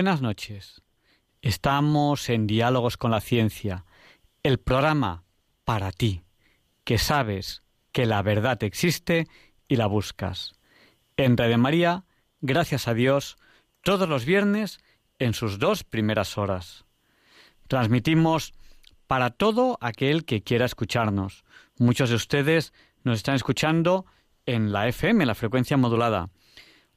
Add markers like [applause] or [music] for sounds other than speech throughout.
Buenas noches. Estamos en Diálogos con la Ciencia, el programa para ti, que sabes que la verdad existe y la buscas. En Radio María, gracias a Dios, todos los viernes en sus dos primeras horas. Transmitimos para todo aquel que quiera escucharnos. Muchos de ustedes nos están escuchando en la FM, la frecuencia modulada.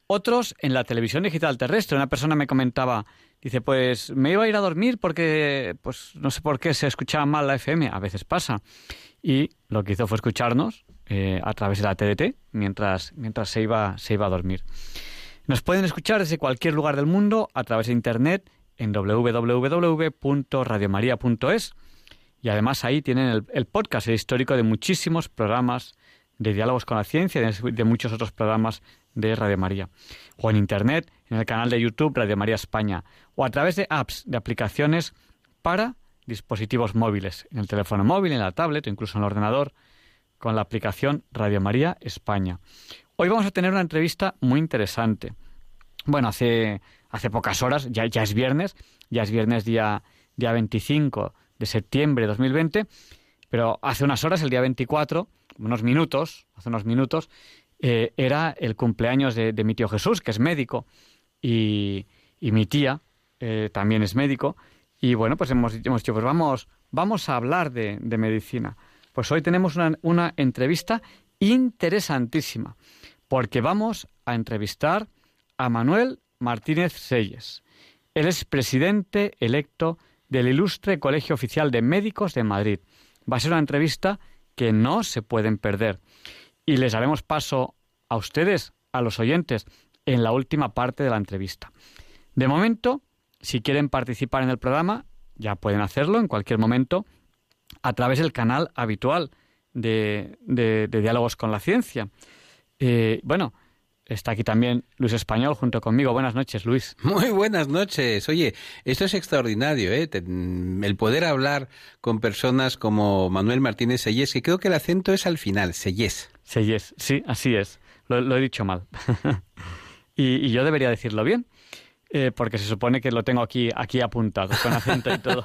Otros en la televisión digital terrestre. Una persona me comentaba, dice, pues me iba a ir a dormir porque, pues no sé por qué se escuchaba mal la FM. A veces pasa. Y lo que hizo fue escucharnos eh, a través de la TDT mientras, mientras se, iba, se iba a dormir. Nos pueden escuchar desde cualquier lugar del mundo a través de Internet en www.radiomaria.es y además ahí tienen el, el podcast histórico de muchísimos programas de diálogos con la ciencia y de, de muchos otros programas de Radio María, o en Internet, en el canal de YouTube Radio María España, o a través de apps, de aplicaciones para dispositivos móviles, en el teléfono móvil, en la tablet o incluso en el ordenador, con la aplicación Radio María España. Hoy vamos a tener una entrevista muy interesante. Bueno, hace, hace pocas horas, ya, ya es viernes, ya es viernes día, día 25 de septiembre de 2020, pero hace unas horas, el día 24, unos minutos, hace unos minutos, eh, era el cumpleaños de, mi tío Jesús, que es médico, y, mi tía eh, también es médico. Y bueno, pues hemos, hemos dicho, pues vamos, vamos a hablar de, de medicina. Pues hoy tenemos una, una, entrevista interesantísima, porque vamos a entrevistar a Manuel Martínez Selles. Él es presidente electo del ilustre Colegio Oficial de Médicos de Madrid. Va a ser una entrevista que no se pueden perder y les haremos paso a ustedes, a los oyentes, en la última parte de la entrevista. De momento, si quieren participar en el programa, ya pueden hacerlo en cualquier momento a través del canal habitual de, de, Diálogos con la Ciencia. Eh, bueno, Está aquí también Luis Español junto conmigo. Buenas noches, Luis. [laughs] Muy buenas noches. Oye, esto es extraordinario, ¿eh? El poder hablar con personas como Manuel Martínez Sellés, que creo que el acento es al final, Sellés. Sellés, sí, así es. Lo, lo he dicho mal. [laughs] y, y, yo debería decirlo bien, eh, porque se supone que lo tengo aquí, aquí apuntado, con acento y todo.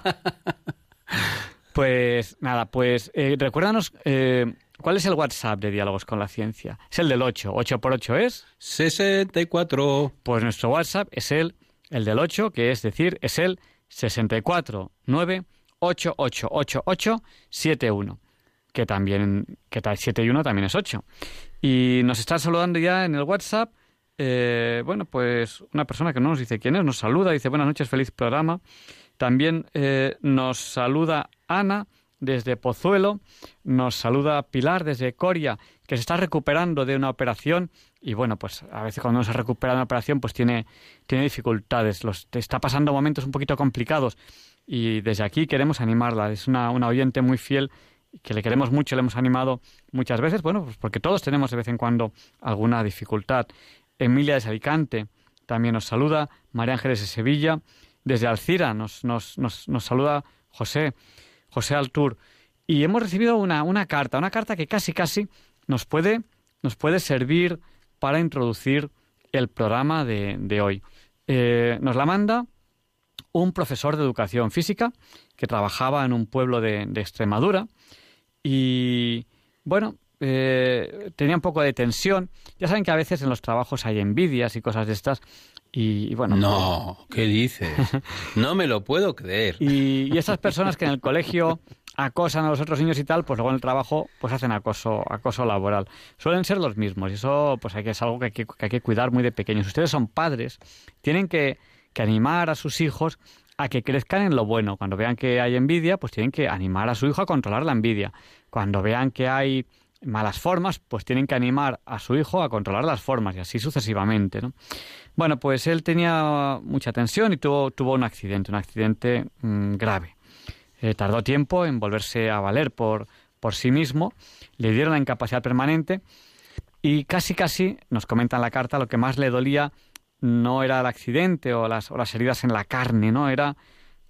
[laughs] pues nada, pues eh, recuérdanos... Eh, ¿Cuál es el WhatsApp de Diálogos con la Ciencia? Es el del 8. ¿8 por 8 es? 64. Pues nuestro WhatsApp es el, el del 8, que es decir, es el 649888871, que también, que 7 y 1 también es 8. Y nos está saludando ya en el WhatsApp, eh, bueno, pues una persona que no nos dice quién es, nos saluda, dice buenas noches, feliz programa. También eh, nos saluda Ana desde Pozuelo, nos saluda Pilar desde Coria, que se está recuperando de una operación y bueno, pues a veces cuando uno se recupera de una operación pues tiene, tiene dificultades, los, está pasando momentos un poquito complicados y desde aquí queremos animarla, es una, una oyente muy fiel que le queremos mucho, le hemos animado muchas veces, bueno, pues porque todos tenemos de vez en cuando alguna dificultad. Emilia de Alicante también nos saluda, María Ángeles de Sevilla, desde Alcira nos, nos, nos, nos saluda José. José Altur, y hemos recibido una, una, carta, una carta que casi casi nos puede, nos puede servir para introducir el programa de, de hoy. Eh, nos la manda un profesor de educación física que trabajaba en un pueblo de, de Extremadura y, bueno, eh, tenía un poco de tensión. Ya saben que a veces en los trabajos hay envidias y cosas de estas. Y, y bueno. No, ¿qué dices? [laughs] no me lo puedo creer. Y, y, esas personas que en el colegio acosan a los otros niños y tal, pues luego en el trabajo pues hacen acoso, acoso laboral. Suelen ser los mismos y eso pues hay que, es algo que hay que, que hay que cuidar muy de pequeños. Ustedes son padres, tienen que, que animar a sus hijos a que crezcan en lo bueno. Cuando vean que hay envidia, pues tienen que animar a su hijo a controlar la envidia. Cuando vean que hay malas formas, pues tienen que animar a su hijo a controlar las formas y así sucesivamente. ¿no? Bueno, pues él tenía mucha tensión y tuvo, tuvo un accidente, un accidente mm, grave. Eh, tardó tiempo en volverse a valer por, por sí mismo, le dieron la incapacidad permanente y casi casi, nos comenta en la carta, lo que más le dolía no era el accidente o las, o las heridas en la carne, ¿no? Era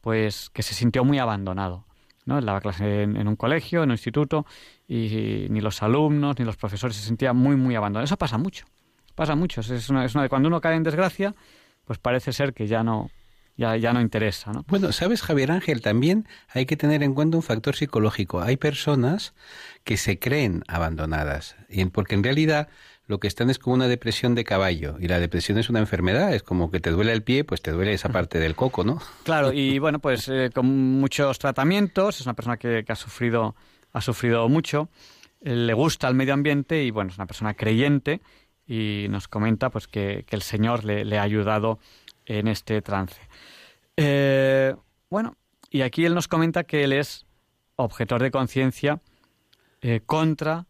pues que se sintió muy abandonado. ¿no? Él daba clase en, un colegio, en un instituto, y, ni los alumnos ni los profesores se sentían muy, muy abandonados. Eso pasa mucho, pasa mucho. Es una, es una, cuando uno cae en desgracia, pues parece ser que ya no, ya, ya no interesa. ¿no? Bueno, sabes, Javier Ángel, también hay que tener en cuenta un factor psicológico. Hay personas que se creen abandonadas, y porque en realidad lo que están es como una depresión de caballo, y la depresión es una enfermedad, es como que te duele el pie, pues te duele esa parte del coco, ¿no? [laughs] Claro, y bueno, pues eh, con muchos tratamientos, es una persona que, ha sufrido, ha sufrido mucho, eh, le gusta el medio ambiente y bueno, es una persona creyente y nos comenta pues que, el Señor le, ha ayudado en este trance. Eh, bueno, y aquí él nos comenta que él es objetor de conciencia contra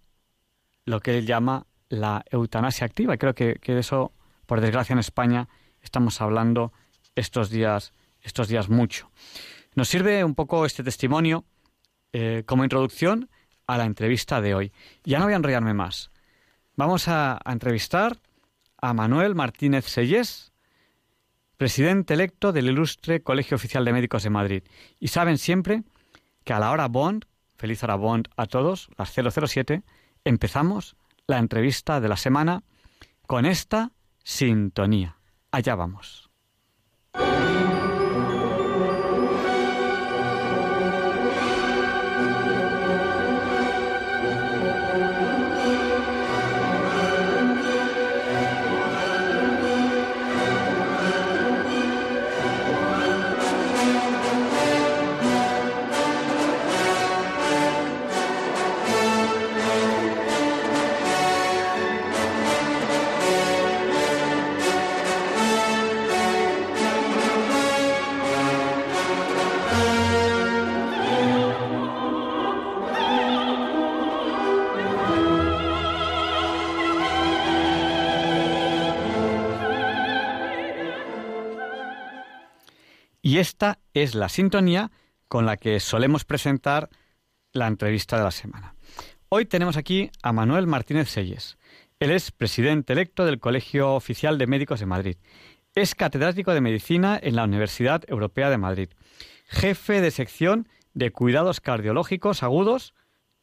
lo que él llama la eutanasia activa. Y creo que, de eso, por desgracia, en España estamos hablando estos días, estos días mucho. Nos sirve un poco este testimonio eh, como introducción a la entrevista de hoy. Ya no voy a enrollarme más. Vamos a, a entrevistar a Manuel Martínez Sellés, presidente electo del ilustre Colegio Oficial de Médicos de Madrid. Y saben siempre que a la hora Bond, feliz hora Bond a todos, las 007, empezamos la entrevista de la semana con esta sintonía. Allá vamos. Y esta es la sintonía con la que solemos presentar la entrevista de la semana. Hoy tenemos aquí a Manuel Martínez Selles. Él es presidente electo del Colegio Oficial de Médicos de Madrid. Es catedrático de Medicina en la Universidad Europea de Madrid. Jefe de sección de cuidados cardiológicos agudos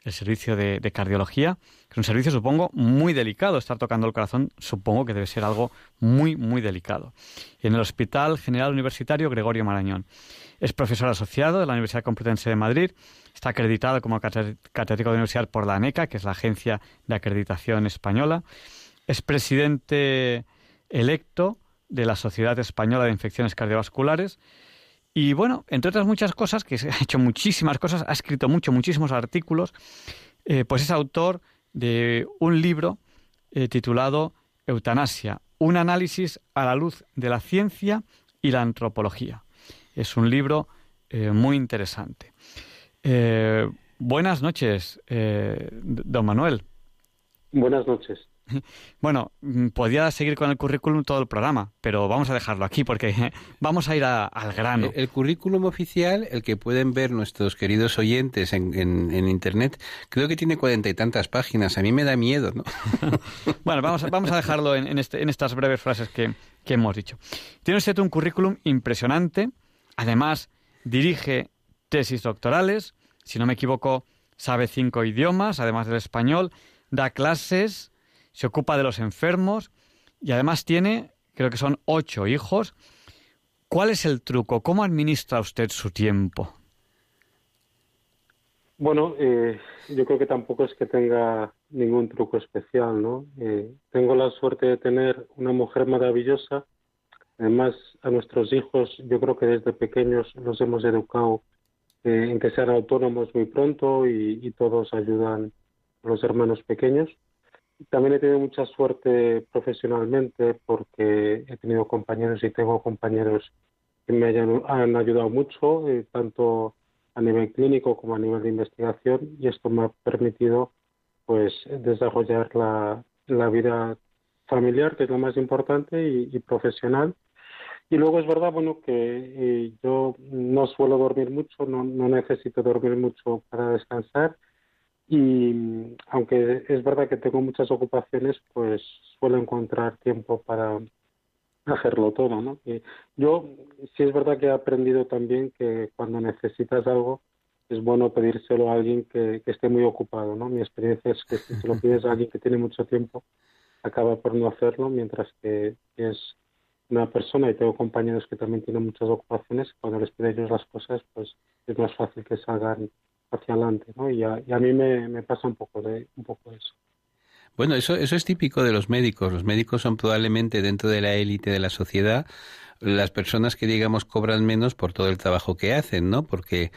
el servicio de, cardiología, que es un servicio, supongo, muy delicado. Estar tocando el corazón, supongo que debe ser algo muy, muy delicado. En el Hospital General Universitario Gregorio Marañón. Es profesor asociado de la Universidad Complutense de Madrid. Está acreditado como catedrático de universidad por la ANECA, que es la Agencia de Acreditación Española. Es presidente electo de la Sociedad Española de Infecciones Cardiovasculares y bueno, entre otras muchas cosas, que [laughs] ha hecho muchísimas cosas, ha escrito mucho, muchísimos artículos, eh, pues es autor de un libro eh, titulado Eutanasia, un análisis a la luz de la ciencia y la antropología. Es un libro eh, muy interesante. buenas noches, don Manuel. Buenas noches. [laughs] Bueno, mm, podía seguir con el currículum todo el programa, pero vamos a dejarlo aquí porque [laughs] vamos a ir al grano. El, currículum oficial, el que pueden ver nuestros queridos oyentes en, en, Internet, creo que tiene cuarenta y tantas páginas. A mí me da miedo, ¿no? [laughs] bueno, vamos, vamos a dejarlo en, este, en estas breves frases que, que hemos dicho. Tiene usted un currículum impresionante. Además, dirige tesis doctorales. Si no me equivoco, sabe cinco idiomas, además del español. Da clases se ocupa de los enfermos y además tiene, creo que son ocho hijos. ¿Cuál es el truco? ¿Cómo administra usted su tiempo? Bueno, eh, yo creo que tampoco es que tenga ningún truco especial, ¿no? Eh, tengo la suerte de tener una mujer maravillosa. Además, a nuestros hijos yo creo que desde pequeños los hemos educado eh, en que sean autónomos muy pronto y todos ayudan a los hermanos pequeños. También he tenido mucha suerte profesionalmente porque he tenido compañeros y tengo compañeros que me han ayudado mucho, eh, tanto a nivel clínico como a nivel de investigación, y esto me ha permitido pues desarrollar la, vida familiar, que es lo más importante, y, profesional. Y luego es verdad, bueno, que eh, yo no suelo dormir mucho, no, no necesito dormir mucho para descansar. Y aunque es verdad que tengo muchas ocupaciones, pues suelo encontrar tiempo para hacerlo todo, ¿no? Y yo sí es verdad que he aprendido también que cuando necesitas algo, es bueno pedírselo a alguien que, esté muy ocupado, ¿no? Mi experiencia es que si se lo [laughs] pides a alguien que tiene mucho tiempo, acaba por no hacerlo, mientras que es una persona, y tengo compañeros que también tienen muchas ocupaciones, cuando les pide ellos las cosas, pues es más fácil que salgan hacia adelante, ¿no? Y a, mí me, me, pasa un poco de un poco eso. Bueno, eso, eso es típico de los médicos. Los médicos son probablemente dentro de la élite de la sociedad las personas que, digamos, cobran menos por todo el trabajo que hacen, ¿no? Porque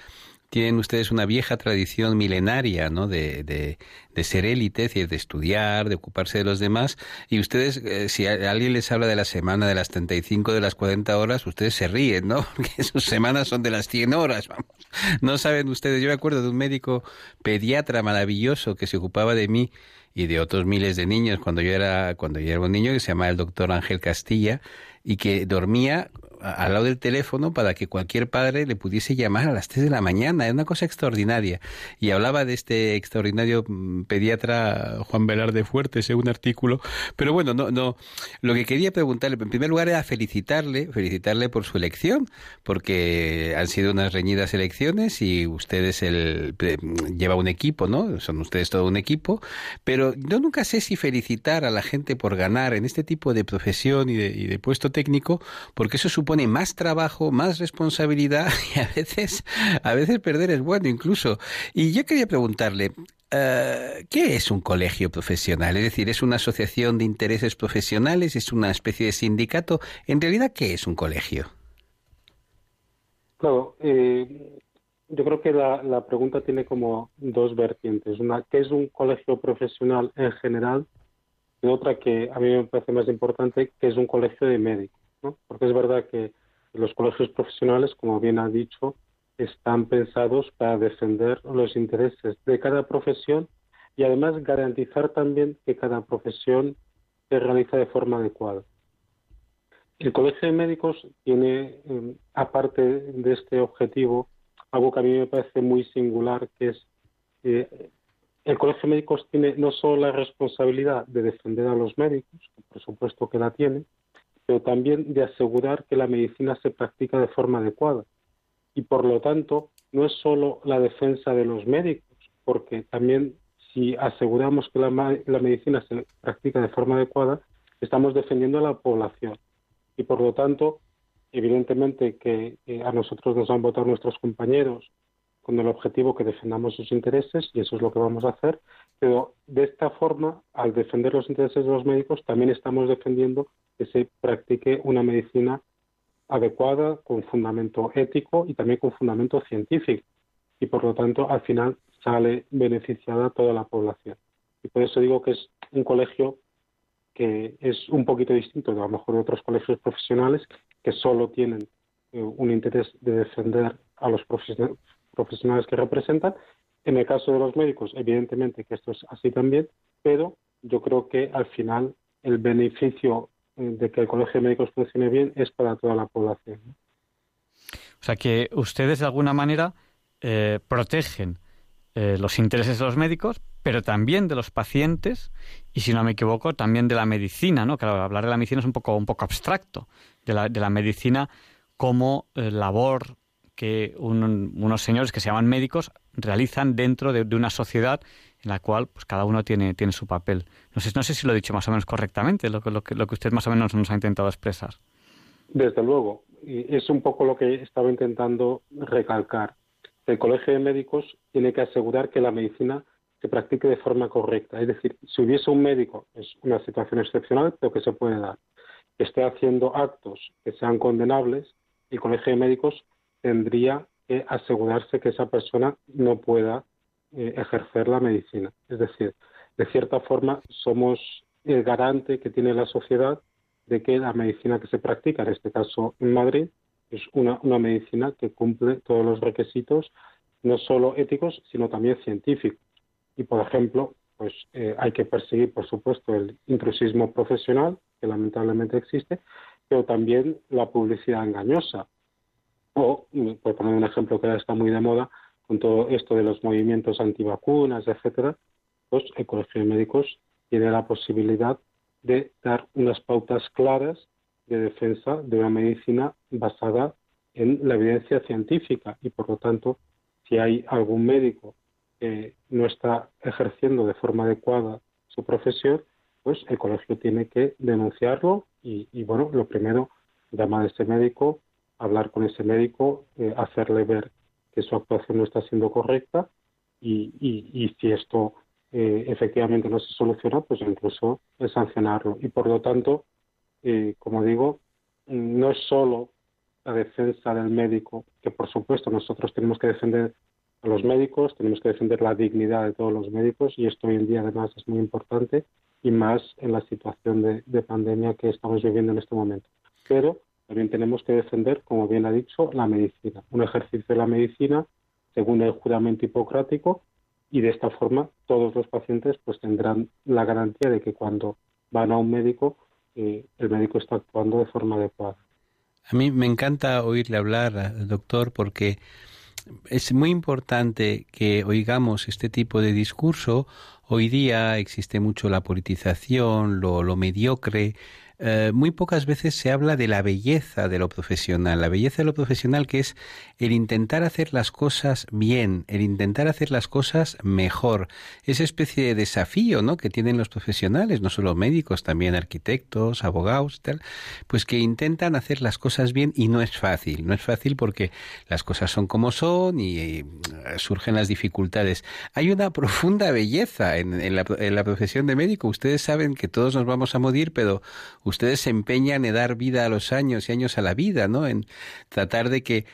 tienen ustedes una vieja tradición milenaria, ¿no? De, de, ser élite, es de estudiar, de ocuparse de los demás. Y ustedes, eh, si alguien les habla de la semana de las 35, de las 40 horas, ustedes se ríen, ¿no? [laughs] Porque sus semanas son de las 100 horas, vamos. No saben ustedes. Yo me acuerdo de un médico pediatra maravilloso que se ocupaba de mí y de otros miles de niños cuando yo era cuando yo era un niño que se llamaba el doctor Ángel Castilla y que dormía al lado del teléfono para que cualquier padre le pudiese llamar a las 3 de la mañana. Es una cosa extraordinaria. Y hablaba de este extraordinario mm, pediatra Juan Velarde Fuertes en un artículo. Pero bueno, no, no. Lo que quería preguntarle, en primer lugar, era felicitarle, felicitarle por su elección, porque han sido unas reñidas elecciones y ustedes el, lleva un equipo, ¿no? Son ustedes todo un equipo. Pero yo nunca sé si felicitar a la gente por ganar en este tipo de profesión y de, y de puesto técnico, porque eso supone pone más trabajo, más responsabilidad [laughs] y a veces, a veces perder es bueno incluso. Y yo quería preguntarle, eh, ¿qué es un colegio profesional? Es decir, ¿es una asociación de intereses profesionales? ¿Es una especie de sindicato? En realidad, ¿qué es un colegio? Claro, eh, yo creo que la, la, pregunta tiene como dos vertientes. Una, ¿qué es un colegio profesional en general? Y otra que a mí me parece más importante, que es un colegio de médicos. Porque es verdad que los colegios profesionales, como bien ha dicho, están pensados para defender los intereses de cada profesión y además garantizar también que cada profesión se realiza de forma adecuada. El Colegio de Médicos tiene, em, aparte de este objetivo, algo que a mí me parece muy singular, que es eh, el Colegio de Médicos tiene no solo la responsabilidad de defender a los médicos, por supuesto que la tiene, pero también de asegurar que la medicina se practica de forma adecuada. Y por lo tanto, no es solo la defensa de los médicos, porque también si aseguramos que la, medicina se practica de forma adecuada, estamos defendiendo a la población. Y por lo tanto, evidentemente que eh, a nosotros nos han votado nuestros compañeros con el objetivo que defendamos sus intereses y eso es lo que vamos a hacer, pero de esta forma, al defender los intereses de los médicos, también estamos defendiendo que se practique una medicina adecuada, con fundamento ético y también con fundamento científico. Y por lo tanto, al final sale beneficiada toda la población. Y por eso digo que es un colegio que es un poquito distinto de a lo mejor de otros colegios profesionales que solo tienen eh, un interés de defender a los profesionales que representan. En el caso de los médicos, evidentemente que esto es así también, pero yo creo que al final el beneficio de que el colegio de médicos funcione bien es para toda la población. O sea que ustedes de alguna manera eh, protegen eh, los intereses de los médicos, pero también de los pacientes y, si no me equivoco, también de la medicina, ¿no? Claro, hablar de la medicina es un poco, un poco abstracto, de la, de la medicina como eh, labor que unos señores que se llaman médicos realizan dentro de, una sociedad en la cual pues cada uno tiene, tiene su papel. No sé, no sé si lo he dicho más o menos correctamente, lo, lo, que, lo que usted más o menos nos ha intentado expresar. Desde luego, y es un poco lo que estaba intentando recalcar. El Colegio de Médicos tiene que asegurar que la medicina se practique de forma correcta. Es decir, si hubiese un médico, es una situación excepcional, pero que se puede dar, que esté haciendo actos que sean condenables, el Colegio de Médicos tendría que asegurarse que esa persona no pueda eh, ejercer la medicina. Es decir, de cierta forma somos el garante que tiene la sociedad de que la medicina que se practica, en este caso en Madrid, es una, medicina que cumple todos los requisitos, no solo éticos, sino también científicos. Y, por ejemplo, pues eh, hay que perseguir, por supuesto, el intrusismo profesional, que lamentablemente existe, pero también la publicidad engañosa. O, por poner un ejemplo que ahora está muy de moda, con todo esto de los movimientos antivacunas, etcétera, pues el Colegio de Médicos tiene la posibilidad de dar unas pautas claras de defensa de una medicina basada en la evidencia científica. Y, por lo tanto, si hay algún médico que no está ejerciendo de forma adecuada su profesión, pues el colegio tiene que denunciarlo. Y, bueno, lo primero, llamar a ese médico, hablar con ese médico, eh, hacerle ver que su actuación no está siendo correcta y, si esto eh, efectivamente no se soluciona, pues incluso sancionarlo. Y por lo tanto, eh, como digo, no es solo la defensa del médico, que por supuesto nosotros tenemos que defender a los médicos, tenemos que defender la dignidad de todos los médicos y esto hoy en día además es muy importante y más en la situación de, pandemia que estamos viviendo en este momento. Pero también tenemos que defender, como bien ha dicho, la medicina, un ejercicio de la medicina según el juramento hipocrático y de esta forma todos los pacientes pues tendrán la garantía de que cuando van a un médico eh, el médico está actuando de forma adecuada. A mí me encanta oírle hablar, doctor, porque es muy importante que oigamos este tipo de discurso. Hoy día existe mucho la politización, lo, lo mediocre, eh, muy pocas veces se habla de la belleza de lo profesional, la belleza de lo profesional que es el intentar hacer las cosas bien, el intentar hacer las cosas mejor, esa especie de desafío, ¿no? que tienen los profesionales, no solo médicos, también arquitectos, abogados, tal, pues que intentan hacer las cosas bien y no es fácil, no es fácil porque las cosas son como son y, eh, surgen las dificultades. Hay una [laughs] profunda belleza en, la, en la profesión de médico. Ustedes saben que todos nos vamos a morir, pero ustedes se empeñan en dar vida a los años y años a la vida, ¿no? En tratar de que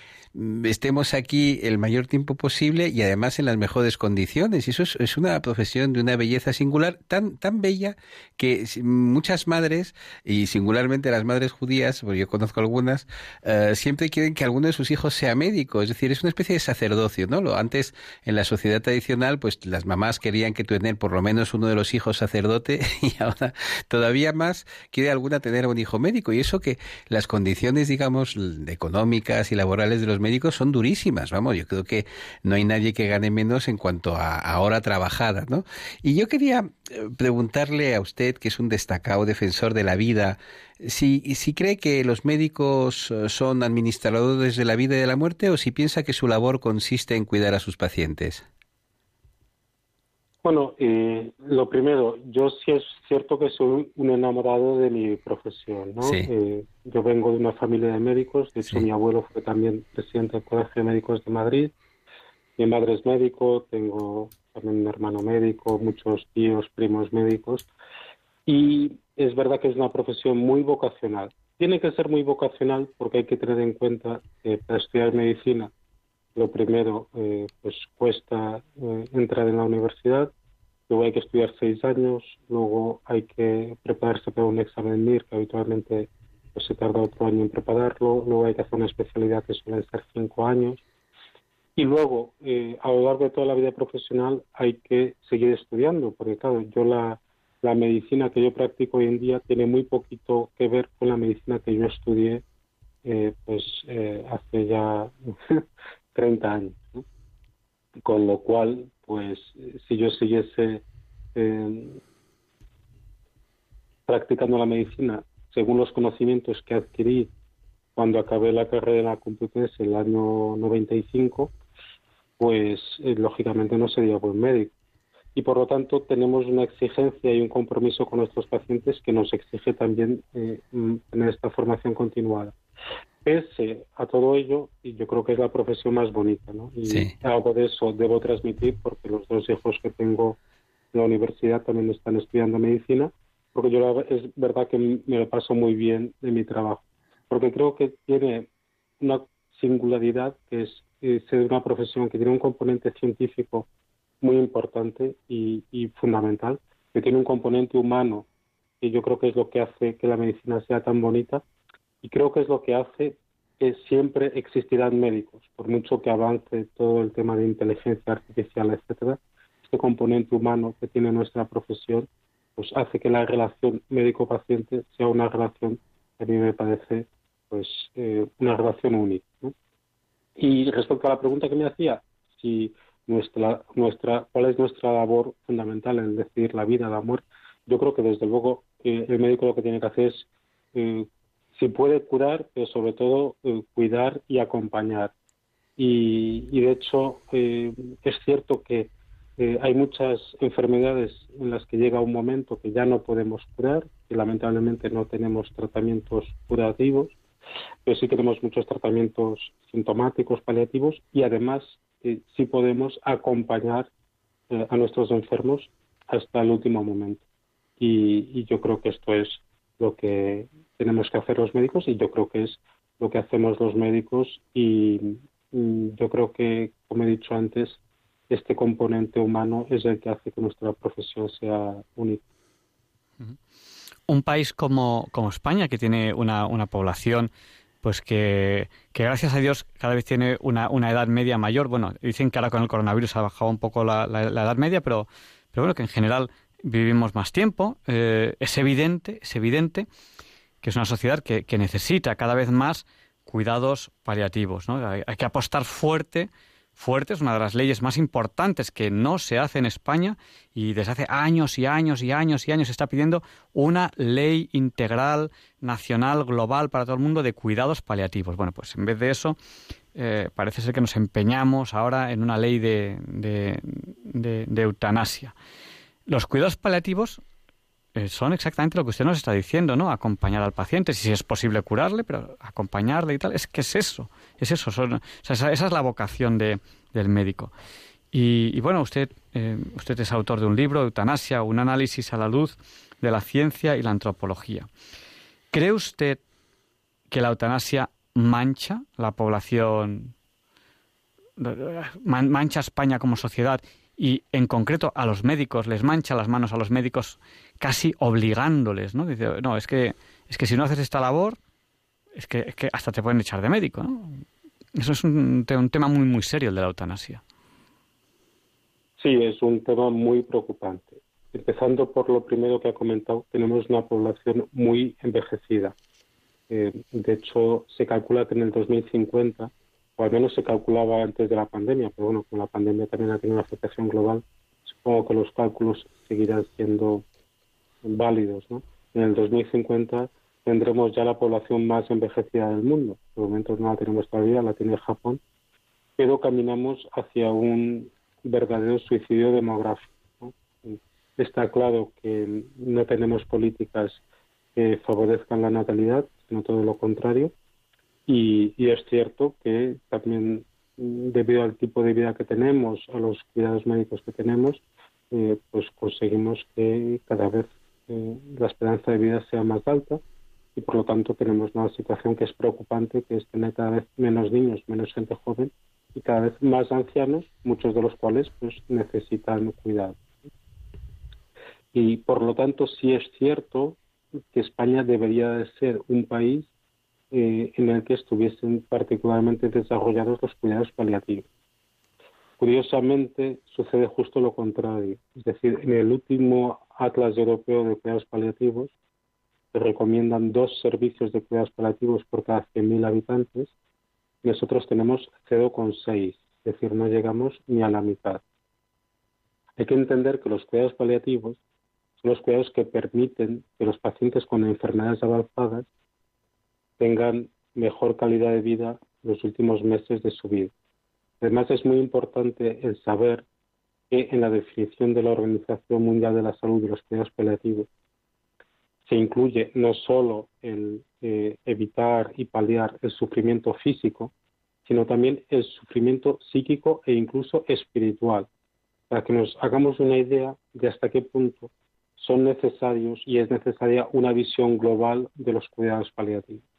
estemos aquí el mayor tiempo posible y además en las mejores condiciones. Y eso es, una profesión de una belleza singular, tan, tan bella que muchas madres, y singularmente las madres judías, porque yo conozco algunas, eh, siempre quieren que alguno de sus hijos sea médico. Es decir, es una especie de sacerdocio, ¿no? Lo, antes, en la sociedad tradicional, pues las mamás querían que tener por lo menos uno de los hijos sacerdote [laughs] y ahora todavía más quiere alguna tener un hijo médico. Y eso que las condiciones, digamos, económicas y laborales de los médicos son durísimas, vamos, yo creo que no hay nadie que gane menos en cuanto a, hora trabajada, ¿no? Y yo quería eh, preguntarle a usted, que es un destacado defensor de la vida, si, si cree que los médicos eh, son administradores de la vida y de la muerte o si piensa que su labor consiste en cuidar a sus pacientes. Bueno, eh, lo primero, yo sí es cierto que soy un enamorado de mi profesión, ¿no? Eh, yo vengo de una familia de médicos, de hecho mi abuelo fue también presidente del Colegio de Médicos de Madrid, mi madre es médico, tengo también un hermano médico, muchos tíos, primos médicos, y es verdad que es una profesión muy vocacional. Tiene que ser muy vocacional porque hay que tener en cuenta que para estudiar medicina lo primero, eh, pues cuesta eh, entrar en la universidad, luego hay que estudiar seis años, luego hay que prepararse para un examen MIR, que habitualmente pues, se tarda otro año en prepararlo, luego hay que hacer una especialidad que suele ser cinco años, y luego, eh, a lo largo de toda la vida profesional, hay que seguir estudiando, porque claro, yo la, la medicina que yo practico hoy en día tiene muy poquito que ver con la medicina que yo estudié pues hace ya [laughs] 30 años. Con lo cual, pues si yo siguiese eh, practicando la medicina según los conocimientos que adquirí cuando acabé la carrera de la Complutense en el año 95, pues eh, lógicamente no sería buen médico. Y por lo tanto tenemos una exigencia y un compromiso con nuestros pacientes que nos exige también eh, tener esta formación continuada pese a todo ello, y yo creo que es la profesión más bonita, ¿no? Y algo de eso debo transmitir porque los dos hijos que tengo en la universidad también están estudiando medicina, porque yo es verdad que me lo paso muy bien de mi trabajo, porque creo que tiene una singularidad que es, ser una profesión que tiene un componente científico muy importante y, y fundamental, que tiene un componente humano, y yo creo que es lo que hace que la medicina sea tan bonita, y creo que es lo que hace que siempre existirán médicos, por mucho que avance todo el tema de inteligencia artificial, etcétera, este componente humano que tiene nuestra profesión, pues hace que la relación médico-paciente sea una relación que a mí me parece pues eh, una relación única. Y respecto a la pregunta que me hacía, si nuestra, nuestra, cuál es nuestra labor fundamental en decidir la vida, la muerte, yo creo que desde luego eh, el médico lo que tiene que hacer es, eh, si puede curar, pero sobre todo eh, cuidar y acompañar. Y, de hecho es cierto que hay muchas enfermedades en las que llega un momento que ya no podemos curar, que lamentablemente no tenemos tratamientos curativos, pero sí tenemos muchos tratamientos sintomáticos, paliativos y además eh, sí podemos acompañar eh, a nuestros enfermos hasta el último momento. Y, yo creo que esto es lo que tenemos que hacer los médicos y yo creo que es lo que hacemos los médicos y, yo creo que, como he dicho antes, este componente humano es el que hace que nuestra profesión sea única un país como, como España, que tiene una, una población pues que, que, gracias a Dios cada vez tiene una, una, edad media mayor. Bueno, dicen que ahora con el coronavirus ha bajado un poco la, la, edad media, pero, pero bueno, que en general vivimos más tiempo. Eh, es evidente, es evidente que es una sociedad que, que necesita cada vez más cuidados paliativos. ¿no? hay, que apostar fuerte fuerte, es una de las leyes más importantes que no se hace en España y desde hace años y años y años y años se está pidiendo una ley integral, nacional, global para todo el mundo de cuidados paliativos. Bueno, pues en vez de eso, eh, parece ser que nos empeñamos ahora en una ley de, de eutanasia. Los cuidados paliativos eh, son exactamente lo que usted nos está diciendo, ¿no? Acompañar al paciente, si es posible curarle, pero acompañarle y tal. Es que es eso, es eso. esa, es la vocación de, del médico. Y, bueno, usted, eh, usted es autor de un libro, Eutanasia, un análisis a la luz de la ciencia y la antropología. ¿Cree usted que la eutanasia mancha la población, mancha España como sociedad y en concreto a los médicos, les mancha las manos a los médicos casi obligándoles, ¿no? Dice, no, es que, es que si no haces esta labor, es que, es que hasta te pueden echar de médico. Eso es un, un tema muy, muy serio el de la eutanasia. Sí, es un tema muy preocupante. Empezando por lo primero que ha comentado, tenemos una población muy envejecida. Eh, de hecho, se calcula que en el 2050 o al menos se calculaba antes de la pandemia, pero bueno, con la pandemia también ha tenido una afectación global, supongo que los cálculos seguirán siendo válidos. ¿no? En el 2050 tendremos ya la población más envejecida del mundo. De momento no la tenemos todavía, la tiene Japón, pero caminamos hacia un verdadero suicidio demográfico. Está claro que no tenemos políticas que favorezcan la natalidad, sino todo lo contrario y, es cierto que también mm, debido al tipo de vida que tenemos, a los cuidados médicos que tenemos, eh, pues conseguimos que cada vez eh, la esperanza de vida sea más alta y por lo tanto tenemos una situación que es preocupante, que es tener cada vez menos niños, menos gente joven y cada vez más ancianos, muchos de los cuales pues necesitan cuidado. Y por lo tanto sí es cierto que España debería de ser un país eh, en el que estuviesen particularmente desarrollados los cuidados paliativos. Curiosamente, sucede justo lo contrario. Es decir, en el último Atlas Europeo de Cuidados Paliativos se recomiendan dos servicios de cuidados paliativos por cada 100.000 habitantes. Nosotros tenemos 0,6, es decir, no llegamos ni a la mitad. Hay que entender que los cuidados paliativos son los cuidados que permiten que los pacientes con enfermedades avanzadas tengan mejor calidad de vida los últimos meses de su vida. Además, es muy importante el saber que en la definición de la Organización Mundial de la Salud de los cuidados paliativos se incluye no solo el eh, evitar y paliar el sufrimiento físico, sino también el sufrimiento psíquico e incluso espiritual, para que nos hagamos una idea de hasta qué punto son necesarios y es necesaria una visión global de los cuidados paliativos.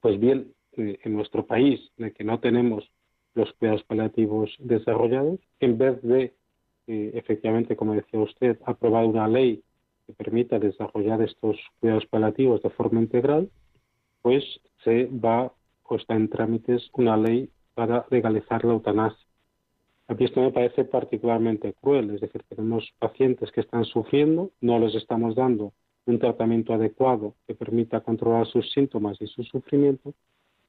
Pues bien, eh, en nuestro país, en el que no tenemos los cuidados paliativos desarrollados, en vez de, eh, efectivamente, como decía usted, aprobar una ley que permita desarrollar estos cuidados paliativos de forma integral, pues se va o está en trámites una ley para legalizar la eutanasia. A mí esto me parece particularmente cruel, es decir, tenemos pacientes que están sufriendo, no les estamos dando un tratamiento adecuado que permita controlar sus síntomas y su sufrimiento,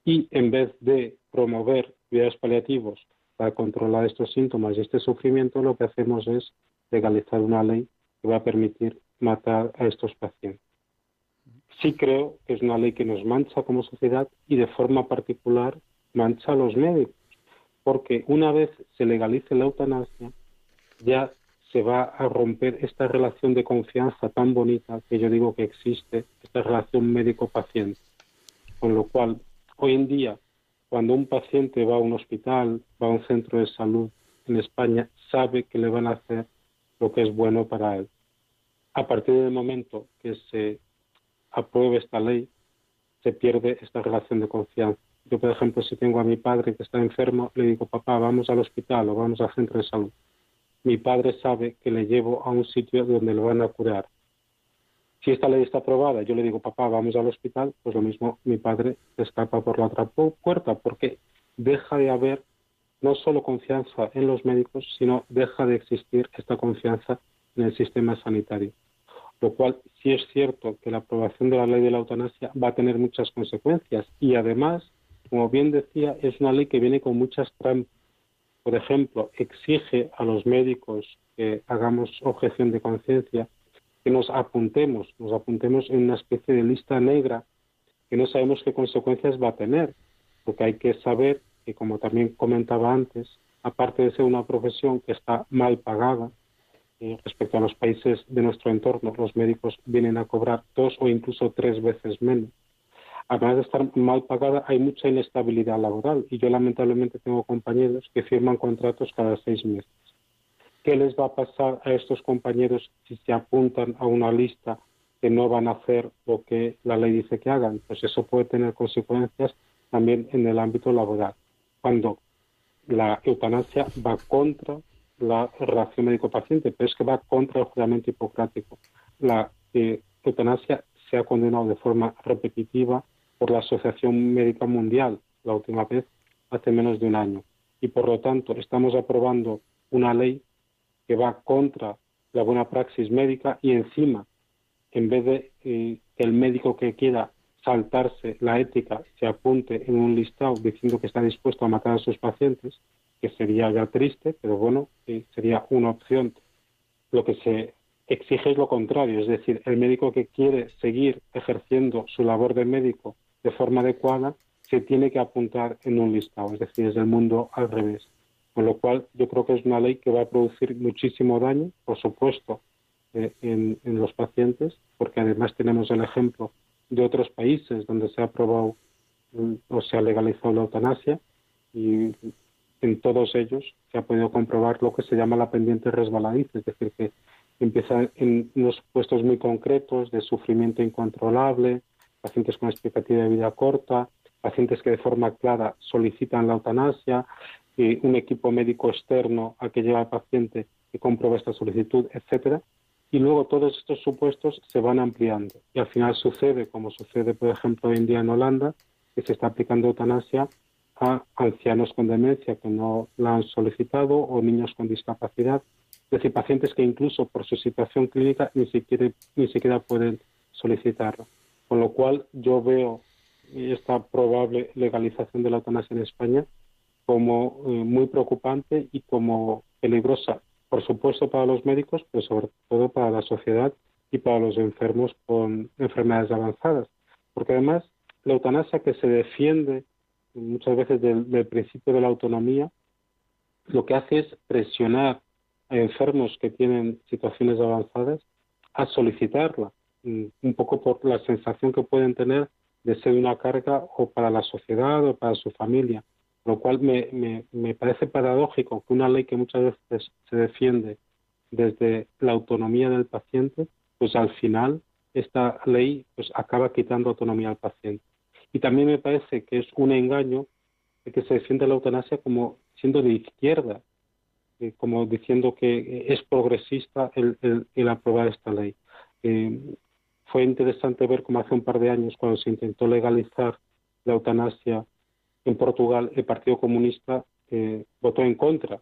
y en vez de promover cuidados paliativos para controlar estos síntomas y este sufrimiento, lo que hacemos es legalizar una ley que va a permitir matar a estos pacientes. Sí creo que es una ley que nos mancha como sociedad y de forma particular mancha a los médicos, porque una vez se legalice la eutanasia, ya se va a romper esta relación de confianza tan bonita que yo digo que existe, esta relación médico-paciente. Con lo cual, hoy en día, cuando un paciente va a un hospital, va a un centro de salud en España, sabe que le van a hacer lo que es bueno para él. A partir del momento que se apruebe esta ley, se pierde esta relación de confianza. Yo, por ejemplo, si tengo a mi padre que está enfermo, le digo, papá, vamos al hospital o vamos al centro de salud. Mi padre sabe que le llevo a un sitio donde lo van a curar. Si esta ley está aprobada, yo le digo, papá, vamos al hospital, pues lo mismo mi padre escapa por la otra puerta, porque deja de haber no solo confianza en los médicos, sino deja de existir esta confianza en el sistema sanitario lo cual sí es cierto que la aprobación de la ley de la eutanasia va a tener muchas consecuencias y además, como bien decía, es una ley que viene con muchas trampas. Por ejemplo, exige a los médicos que hagamos objeción de conciencia que nos apuntemos, nos apuntemos en una especie de lista negra que no sabemos qué consecuencias va a tener, porque hay que saber que, como también comentaba antes, aparte de ser una profesión que está mal pagada, eh, respecto a los países de nuestro entorno, los médicos vienen a cobrar dos o incluso tres veces menos. Además de estar mal pagada, hay mucha inestabilidad laboral y yo lamentablemente tengo compañeros que firman contratos cada seis meses. ¿Qué les va a pasar a estos compañeros si se apuntan a una lista que no van a hacer lo que la ley dice que hagan? Pues eso puede tener consecuencias también en el ámbito laboral, cuando la eutanasia va contra la relación médico-paciente, pero es que va contra el juramento hipocrático. La eh, eutanasia se ha condenado de forma repetitiva por la Asociación Médica Mundial, la última vez hace menos de un año. Y por lo tanto, estamos aprobando una ley que va contra la buena praxis médica y encima, en vez de eh, el médico que quiera saltarse la ética se apunte en un listado diciendo que está dispuesto a matar a sus pacientes, que sería ya triste, pero bueno, sería una opción. Lo que se exige lo contrario, es decir, el médico que quiere seguir ejerciendo su labor de médico de forma adecuada se tiene que apuntar en un listado, es decir, es el mundo al revés. Con lo cual, yo creo que es una ley que va a producir muchísimo daño, por supuesto, eh, en, en, los pacientes, porque además tenemos el ejemplo de otros países donde se ha aprobado mm, o se ha legalizado la eutanasia y en todos ellos se ha podido comprobar lo que se llama la pendiente resbaladiza, es decir, que empieza en unos puestos muy concretos de sufrimiento incontrolable, pacientes con expectativa de vida corta, pacientes que de forma clara solicitan la eutanasia, un equipo médico externo al que lleva al paciente que comprueba esta solicitud, etcétera. Y luego todos estos supuestos se van ampliando. Y al final sucede, como sucede, por ejemplo, hoy en día en Holanda, que se está aplicando eutanasia a ancianos con demencia que no la han solicitado o niños con discapacidad, es decir, pacientes que incluso por su situación clínica ni siquiera, ni siquiera pueden solicitarlo. Con lo cual yo veo esta probable legalización de la eutanasia en España como eh, muy preocupante y como peligrosa, por supuesto para los médicos, pero sobre todo para la sociedad y para los enfermos con enfermedades avanzadas. Porque además la eutanasia que se defiende muchas veces del, principio de la autonomía, lo que hace es presionar enfermos que tienen situaciones avanzadas a solicitarla, mm, un poco por la sensación que pueden tener de ser una carga o para la sociedad o para su familia. Lo cual me, me, me parece paradójico que una ley que muchas veces se defiende desde la autonomía del paciente, pues al final esta ley pues acaba quitando autonomía al paciente. Y también me parece que es un engaño que se defiende la eutanasia como siendo de izquierda, eh, como diciendo que es progresista el, aprobar esta ley. Eh, fue interesante ver cómo hace un par de años, cuando se intentó legalizar la eutanasia en Portugal, el Partido Comunista eh, votó en contra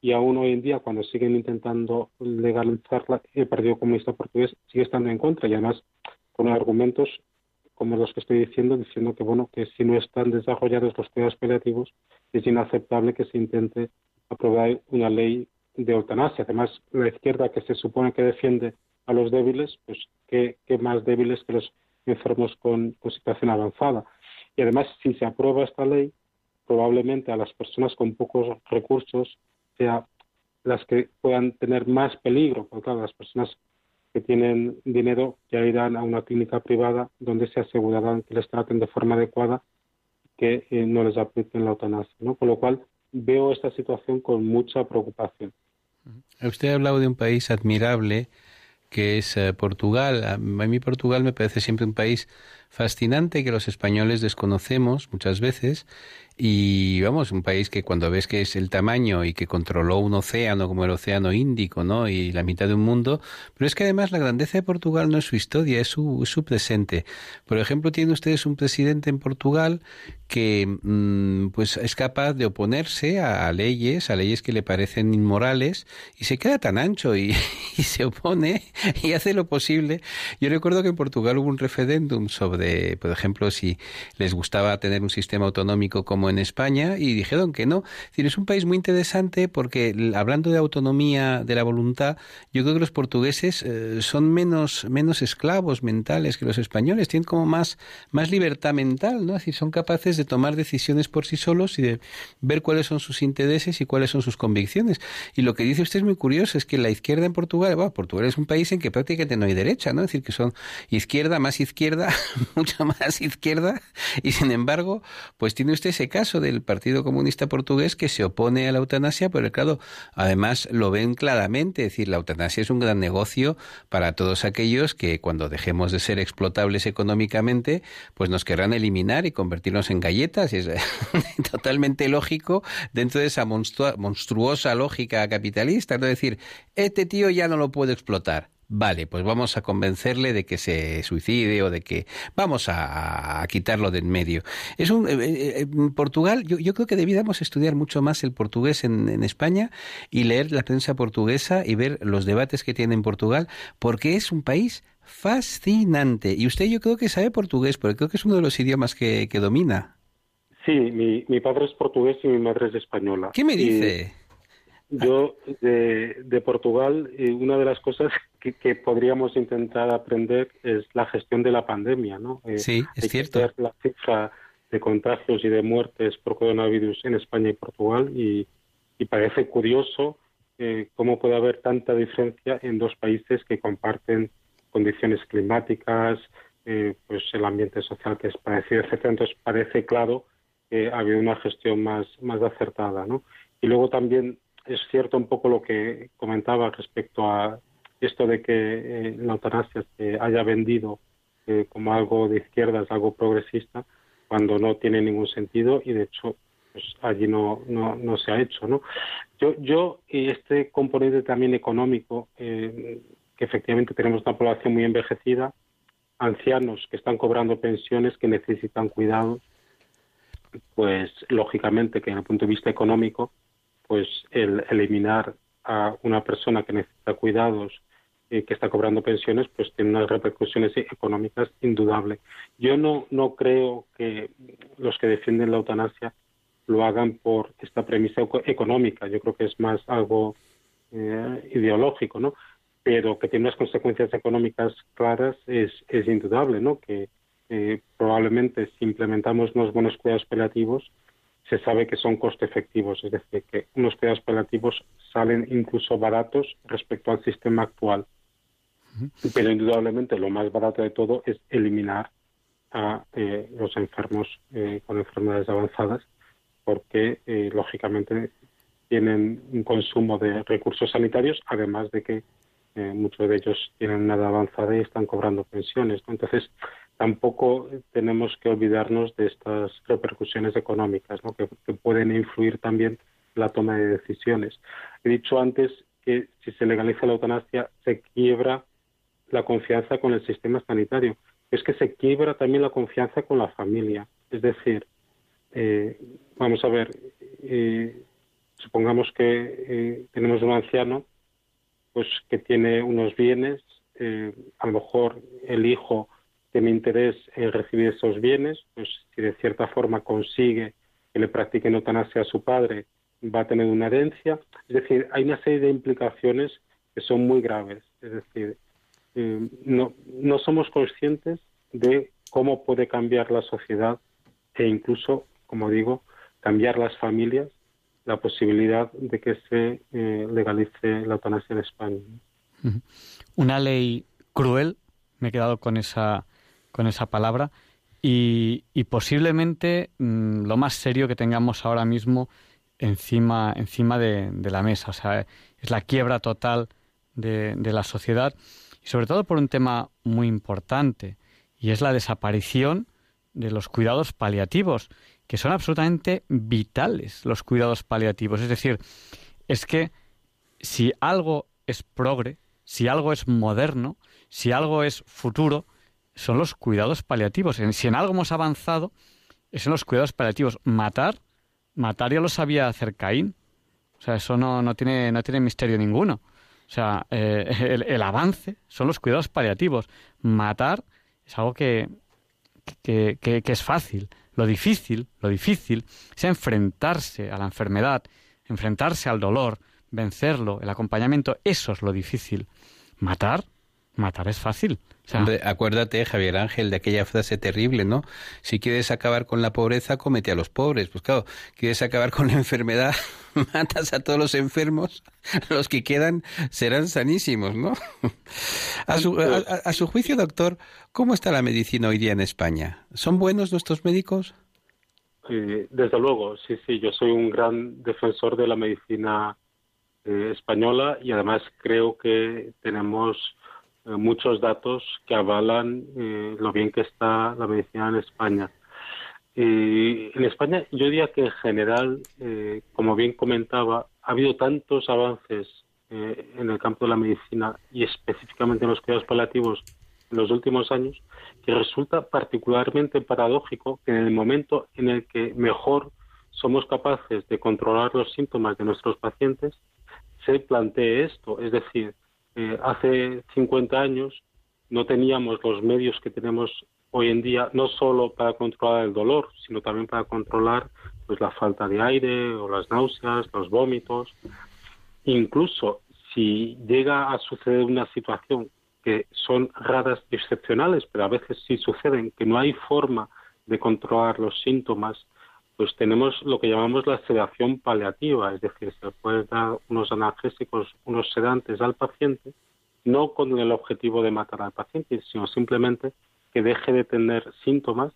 y aún hoy en día cuando siguen intentando legalizarla el Partido Comunista Portugués sigue estando en contra y además con argumentos como los que estoy diciendo diciendo que bueno que si no están desarrollados los cuidados paliativos es inaceptable que se intente aprobar una ley de eutanasia. Además la izquierda que se supone que defiende a los débiles pues qué, más débiles que los enfermos con situación avanzada y además si se aprueba esta ley probablemente a las personas con pocos recursos sea las que puedan tener más peligro, porque las personas que tienen dinero ya irán a una clínica privada donde se asegurarán que les traten de forma adecuada que eh, no les apliquen la eutanasia, ¿no? Con lo cual veo esta situación con mucha preocupación. Usted ha hablado de un país admirable que es eh, Portugal. A mí Portugal me parece siempre un país fascinante que los españoles desconocemos muchas veces y vamos, un país que cuando ves que es el tamaño y que controló un océano como el océano Índico, ¿no? Y la mitad de un mundo, pero es que además la grandeza de Portugal no es su historia, es su, su presente. Por ejemplo, tienen ustedes un presidente en Portugal que mm, pues es capaz de oponerse a, leyes, a leyes que le parecen inmorales y se queda tan ancho y, [laughs] y se opone y hace lo posible. Yo recuerdo que en Portugal hubo un referéndum sobre, por ejemplo, si les gustaba tener un sistema autonómico como en España y dijeron que no. Es decir, es un país muy interesante porque hablando de autonomía de la voluntad, yo creo que los portugueses eh, son menos, menos esclavos mentales que los españoles, tienen como más, más libertad mental, ¿no? Es son capaces de tomar decisiones por sí solos y de ver cuáles son sus intereses y cuáles son sus convicciones. Y lo que dice usted es muy curioso, es que la izquierda en Portugal, bueno, Portugal es un país en que prácticamente no hay derecha, ¿no? Es decir, que son izquierda, más izquierda, [laughs] [laughs] mucha más izquierda, y sin embargo, pues tiene usted ese caso del Partido Comunista Portugués que se opone a la eutanasia, pero claro, además lo ven claramente, es decir, la eutanasia es un gran negocio para todos aquellos que cuando dejemos de ser explotables económicamente, pues nos querrán eliminar y convertirnos en galletas, y es [laughs] totalmente lógico dentro de esa monstruosa lógica capitalista, es decir, este tío ya no lo puedo explotar Vale, pues vamos a convencerle de que se suicide o de que vamos a, quitarlo de en medio. Es un, eh, eh, en Portugal, yo, yo, creo que debiéramos estudiar mucho más el portugués en, en, España y leer la prensa portuguesa y ver los debates que tiene en Portugal, porque es un país fascinante. Y usted yo creo que sabe portugués, porque creo que es uno de los idiomas que, que domina. Sí, mi, mi padre es portugués y mi madre es española. ¿Qué me dice? Yo de, de Portugal, una de las cosas que, podríamos intentar aprender es la gestión de la pandemia, ¿no? Eh, sí, es cierto. Ver la cifra de contagios y de muertes por coronavirus en España y Portugal y, parece curioso eh, cómo puede haber tanta diferencia en dos países que comparten condiciones climáticas, eh, pues el ambiente social que es parecido, etcétera. Entonces parece claro que ha habido una gestión más, más acertada, ¿no? Y luego también es cierto un poco lo que comentaba respecto a esto de que eh, la eutanasia se haya vendido eh, como algo de izquierdas, algo progresista, cuando no tiene ningún sentido y de hecho pues allí no, no, no se ha hecho. ¿no? Yo, yo este componente también económico, eh, que efectivamente tenemos una población muy envejecida, ancianos que están cobrando pensiones que necesitan cuidados, pues lógicamente que en el punto de vista económico pues el eliminar a una persona que necesita cuidados y que está cobrando pensiones, pues tiene unas repercusiones económicas indudables. Yo no, no creo que los que defienden la eutanasia lo hagan por esta premisa económica. Yo creo que es más algo eh, ideológico, ¿no? Pero que tiene unas consecuencias económicas claras es, es indudable, ¿no? Que eh, probablemente si implementamos unos buenos cuidados paliativos, se sabe que son coste efectivos, es decir, que unos cuidados paliativos salen incluso baratos respecto al sistema actual. Pero indudablemente lo más barato de todo es eliminar a eh, los enfermos eh, con enfermedades avanzadas, porque eh, lógicamente tienen un consumo de recursos sanitarios, además de que muchos de ellos tienen una edad avanzada y están cobrando pensiones. Entonces, tampoco tenemos que olvidarnos de estas repercusiones económicas que, pueden influir también en la toma de decisiones. He dicho antes que si se legaliza la eutanasia se quiebra la confianza con el sistema sanitario. Es que se quiebra también la confianza con la familia. Es decir, eh, vamos a ver, eh, supongamos que eh, tenemos un anciano pues que tiene unos bienes, eh, a lo mejor el hijo tiene interés en recibir esos bienes, pues si de cierta forma consigue que le practique eutanasia a su padre, va a tener una herencia. Es decir, hay una serie de implicaciones que son muy graves. Es decir, eh, no, no somos conscientes de cómo puede cambiar la sociedad e incluso, como digo, cambiar las familias la posibilidad de que se eh, legalice la eutanasia en España. Una ley cruel, me he quedado con esa, con esa palabra, y, posiblemente mm, lo más serio que tengamos ahora mismo encima, encima de, la mesa. O sea, es la quiebra total de, de la sociedad y sobre todo por un tema muy importante y es la desaparición de los cuidados paliativos que son absolutamente vitales los cuidados paliativos. Es decir, es que si algo es progre, si algo es moderno, si algo es futuro, son los cuidados paliativos. Si en algo hemos avanzado, es en los cuidados paliativos. Matar, matar ya lo sabía hacer Caín. O sea, eso no, no, tiene, no tiene misterio ninguno. O sea, eh, [laughs] el, avance son los cuidados paliativos. Matar es algo que, que, que es fácil. Lo difícil, lo difícil es enfrentarse a la enfermedad, enfrentarse al dolor, vencerlo, el acompañamiento, eso es lo difícil. Matar, matar es fácil. Hombre, acuérdate, Javier Ángel, de aquella frase terrible, ¿no? Si quieres acabar con la pobreza, comete a los pobres. Pues claro, quieres acabar con la enfermedad, [laughs] matas a todos los enfermos, los que quedan serán sanísimos, ¿no? A su, a, su juicio, doctor, ¿cómo está la medicina hoy día en España? ¿Son buenos nuestros médicos? Desde luego, sí, sí, yo soy un gran defensor de la medicina eh, española y además creo que tenemos muchos datos que avalan eh, lo bien que está la medicina en España. en España yo diría que en general, eh, como bien comentaba, ha habido tantos avances en el campo de la medicina y específicamente en los cuidados paliativos en los últimos años que resulta particularmente paradójico que en el momento en el que mejor somos capaces de controlar los síntomas de nuestros pacientes, se plantee esto, es decir, eh, hace 50 años no teníamos los medios que tenemos hoy en día, no solo para controlar el dolor, sino también para controlar pues la falta de aire o las náuseas, los vómitos. Incluso si llega a suceder una situación que son raras y excepcionales, pero a veces sí suceden, que no hay forma de controlar los síntomas, pues tenemos lo que llamamos la sedación paliativa, es decir, se puede dar unos analgésicos, unos sedantes al paciente, no con el objetivo de matar al paciente, sino simplemente que deje de tener síntomas,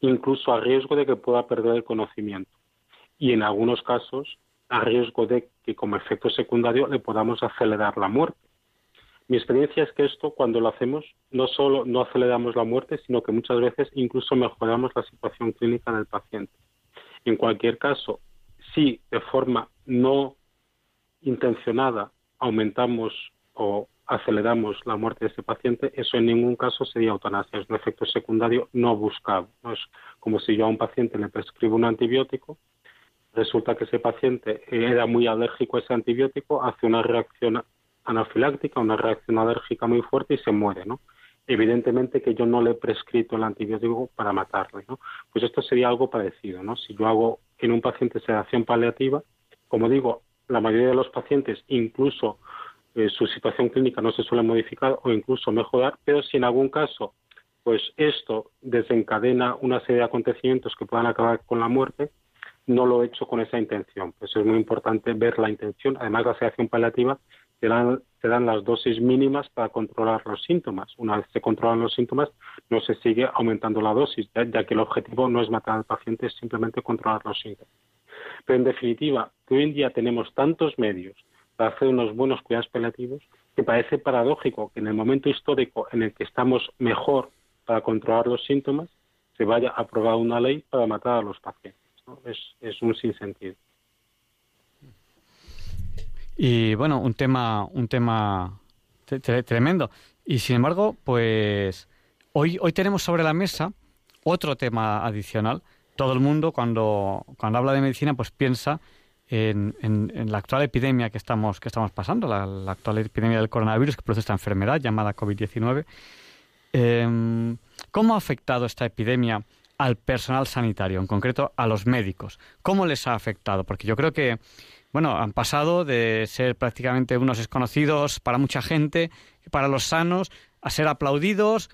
incluso a riesgo de que pueda perder el conocimiento. Y en algunos casos, a riesgo de que como efecto secundario le podamos acelerar la muerte. Mi experiencia es que esto, cuando lo hacemos, no solo no aceleramos la muerte, sino que muchas veces incluso mejoramos la situación clínica del paciente. En cualquier caso, si de forma no intencionada aumentamos o aceleramos la muerte de ese paciente, eso en ningún caso sería eutanasia, es un efecto secundario no buscado. No es como si yo a un paciente le prescribo un antibiótico, resulta que ese paciente era muy alérgico a ese antibiótico, hace una reacción anafiláctica, una reacción alérgica muy fuerte y se muere, ¿no? Evidentemente que yo no le he prescrito el antibiótico para matarle, ¿no? Pues esto sería algo parecido, ¿no? Si yo hago en un paciente sedación paliativa, como digo, la mayoría de los pacientes, incluso eh, su situación clínica no se suele modificar o incluso mejorar, pero si en algún caso, pues esto desencadena una serie de acontecimientos que puedan acabar con la muerte, no lo he hecho con esa intención. Pues es muy importante ver la intención. Además, la sedación paliativa se dan las dosis mínimas para controlar los síntomas. Una vez se controlan los síntomas, no se sigue aumentando la dosis, ya, que el objetivo no es matar al paciente, es simplemente controlar los síntomas. Pero en definitiva, hoy en día tenemos tantos medios para hacer unos buenos cuidados paliativos que parece paradójico que en el momento histórico en el que estamos mejor para controlar los síntomas, se vaya a aprobar una ley para matar a los pacientes. Es, es un sinsentido. Y bueno, un tema, un tema tremendo. Y sin embargo, pues hoy, hoy tenemos sobre la mesa otro tema adicional. Todo el mundo cuando, cuando habla de medicina pues piensa en, la actual epidemia que estamos, que estamos pasando, la, actual epidemia del coronavirus que produce esta enfermedad llamada COVID-19. Em, ¿Cómo ha afectado esta epidemia al personal sanitario, en concreto a los médicos? ¿Cómo les ha afectado? Porque yo creo que, bueno, han pasado de ser prácticamente unos desconocidos para mucha gente, para los sanos, a ser aplaudidos,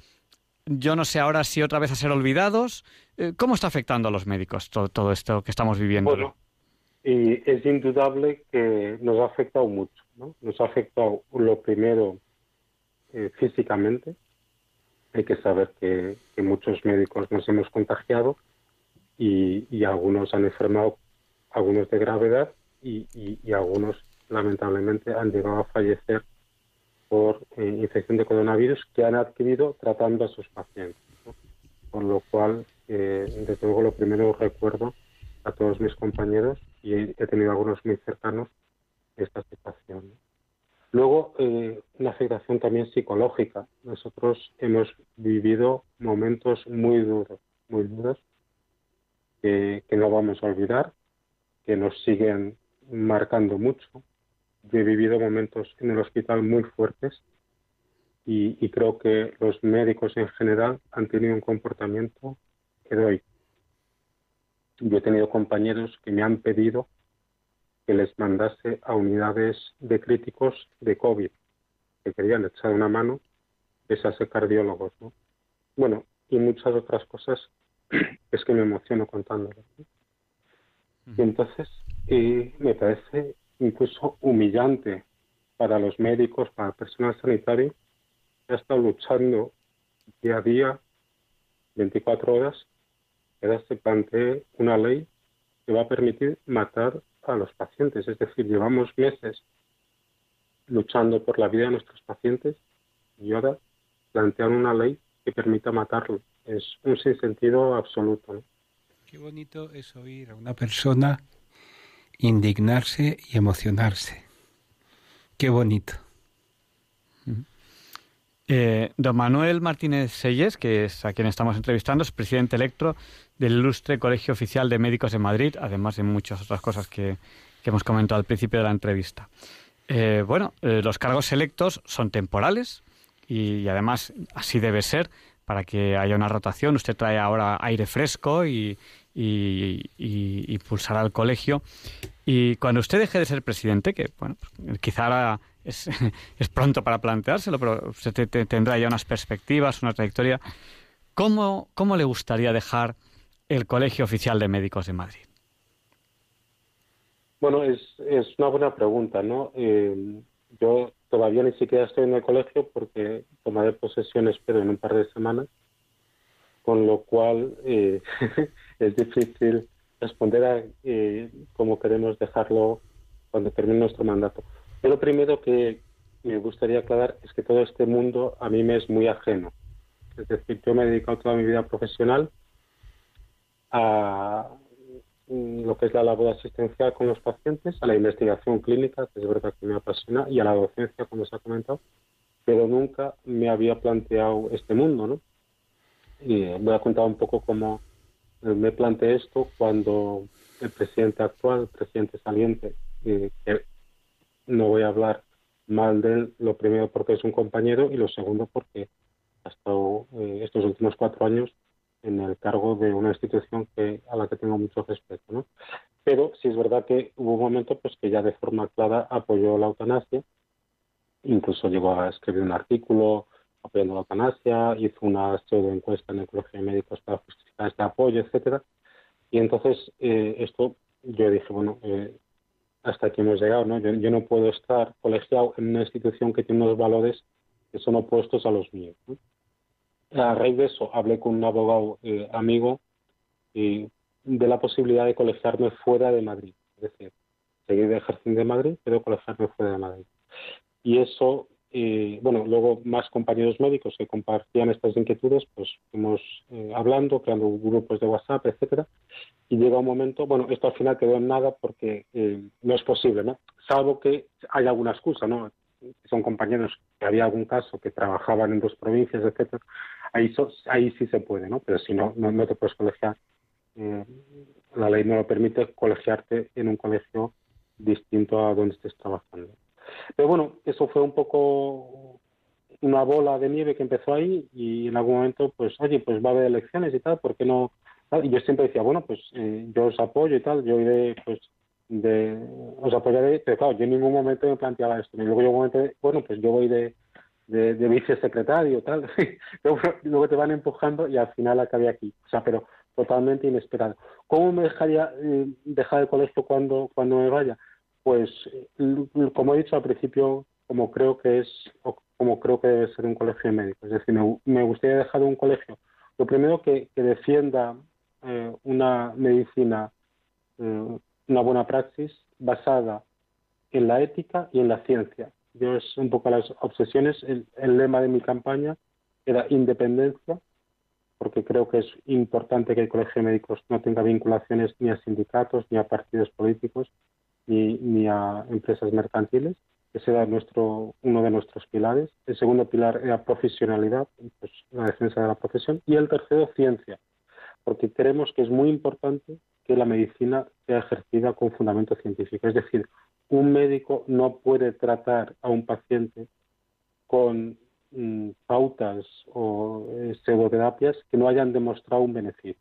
yo no sé ahora si otra vez a ser olvidados. Eh, ¿Cómo está afectando a los médicos todo, esto que estamos viviendo? Bueno, y es indudable que nos ha afectado mucho. ¿no? Nos ha afectado lo primero eh, físicamente. Hay que saber que, muchos médicos nos hemos contagiado y, algunos han enfermado, algunos de gravedad y, algunos lamentablemente han llegado a fallecer por eh, infección de coronavirus que han adquirido tratando a sus pacientes. Con lo cual, eh, desde luego, lo primero recuerdo a todos mis compañeros y he, tenido algunos muy cercanos esta situación. Luego, eh, una afectación también psicológica. Nosotros hemos vivido momentos muy duros, muy duros, que no vamos a olvidar, que nos siguen marcando mucho yo he vivido momentos en el hospital muy fuertes y, creo que los médicos en general han tenido un comportamiento que doy. Yo he tenido compañeros que me han pedido que les mandase a unidades de críticos de COVID, que querían echar una mano, esas cardiólogos. ¿no? Bueno, y muchas otras cosas [clears throat] es que me emociono contándolas. Y entonces eh, me parece incluso humillante para los médicos, para el personal sanitario, que ha estado luchando día a día, 24 horas, que se plantee una ley que va a permitir matar a los pacientes. Es decir, llevamos meses luchando por la vida de nuestros pacientes y ahora plantean una ley que permita matarlo. Es un sinsentido absoluto. Qué bonito es oír a una persona indignarse y emocionarse. Qué bonito. Eh, don Manuel Martínez Selles, que es a quien estamos entrevistando, es presidente electo del ilustre Colegio Oficial de Médicos de Madrid, además de muchas otras cosas que, hemos comentado al principio de la entrevista. Eh, bueno, eh, los cargos electos son temporales y, además así debe ser para que haya una rotación. Usted trae ahora aire fresco y, y, y, pulsará al colegio. Y cuando usted deje de ser presidente, que bueno, pues, quizá ahora es, [laughs] es, pronto para planteárselo, pero usted tendrá ya unas perspectivas, una trayectoria, ¿cómo, ¿cómo le gustaría dejar el Colegio Oficial de Médicos de Madrid? Bueno, es, es una buena pregunta, ¿no? Eh, yo todavía ni siquiera estoy en el colegio porque tomaré posesión, espero, en un par de semanas, con lo cual eh, [laughs] es difícil responder a eh, cómo queremos dejarlo cuando termine nuestro mandato. Pero lo primero que me gustaría aclarar es que todo este mundo a mí me es muy ajeno. Es decir, yo me he dedicado toda mi vida profesional a lo que es la labor asistencial con los pacientes, a la investigación clínica, que es verdad que me apasiona, y a la docencia, como se ha comentado, pero nunca me había planteado este mundo, ¿no? Y voy a contar un poco cómo, me planteé esto cuando el presidente actual, el presidente saliente, eh, que no voy a hablar mal de él, lo primero porque es un compañero y lo segundo porque ha estado eh, estos últimos cuatro años en el cargo de una institución que a la que tengo mucho respeto, ¿no? Pero sí es verdad que hubo un momento pues que ya de forma clara apoyó la eutanasia, incluso llegó a escribir un artículo apoyando la eutanasia, hizo una pseudo encuesta en el Colegio de Médicos para justificar este apoyo, etcétera. Y entonces eh, esto yo dije, bueno, eh, hasta aquí hemos llegado, ¿no? Yo, no puedo estar colegiado en una institución que tiene unos valores que son opuestos a los míos. A raíz de eso hablé con un abogado eh, amigo de la posibilidad de colegiarme fuera de Madrid, es decir, seguir ejerciendo en Madrid, pero colegiarme fuera de Madrid. Y eso y bueno, luego más compañeros médicos que compartían estas inquietudes, pues fuimos eh, hablando, creando grupos de WhatsApp, etcétera, y llega un momento, bueno, esto al final quedó en nada porque eh, no es posible, ¿no? Salvo que hay alguna excusa, ¿no? Son compañeros que había algún caso que trabajaban en dos provincias, etcétera, ahí, ahí sí se puede, ¿no? Pero si no, no, te puedes colegiar. Eh, la ley no lo permite colegiarte en un colegio distinto a donde estés trabajando. Pero bueno, eso fue un poco una bola de nieve que empezó ahí y en algún momento, pues, oye, pues va a haber elecciones y tal, ¿por qué no? Y yo siempre decía, bueno, pues eh, yo os apoyo y tal, yo iré, pues, de, os apoyaré, pero claro, yo en ningún momento me planteaba esto. Y luego yo momento, bueno, pues yo voy de, de, de vicesecretario, tal, [laughs] luego, luego te van empujando y al final acabé aquí. O sea, pero totalmente inesperado. ¿Cómo me dejaría eh, dejar el colegio cuando, cuando me vaya? Pues, como he dicho al principio, como creo que es, como creo que debe ser un colegio de médicos. Es decir, me, gustaría dejar un colegio, lo primero que, defienda eh, una medicina, eh, una buena praxis basada en la ética y en la ciencia. Yo es un poco las obsesiones, el, el lema de mi campaña era independencia, porque creo que es importante que el Colegio de Médicos no tenga vinculaciones ni a sindicatos, ni a partidos políticos, ni, ni a empresas mercantiles. Ese era nuestro, uno de nuestros pilares. El segundo pilar era profesionalidad, pues, la defensa de la profesión. Y el tercero, ciencia, porque creemos que es muy importante que la medicina sea ejercida con fundamento científico. Es decir, un médico no puede tratar a un paciente con Mm, pautas o eh, pseudoterapias que no hayan demostrado un beneficio.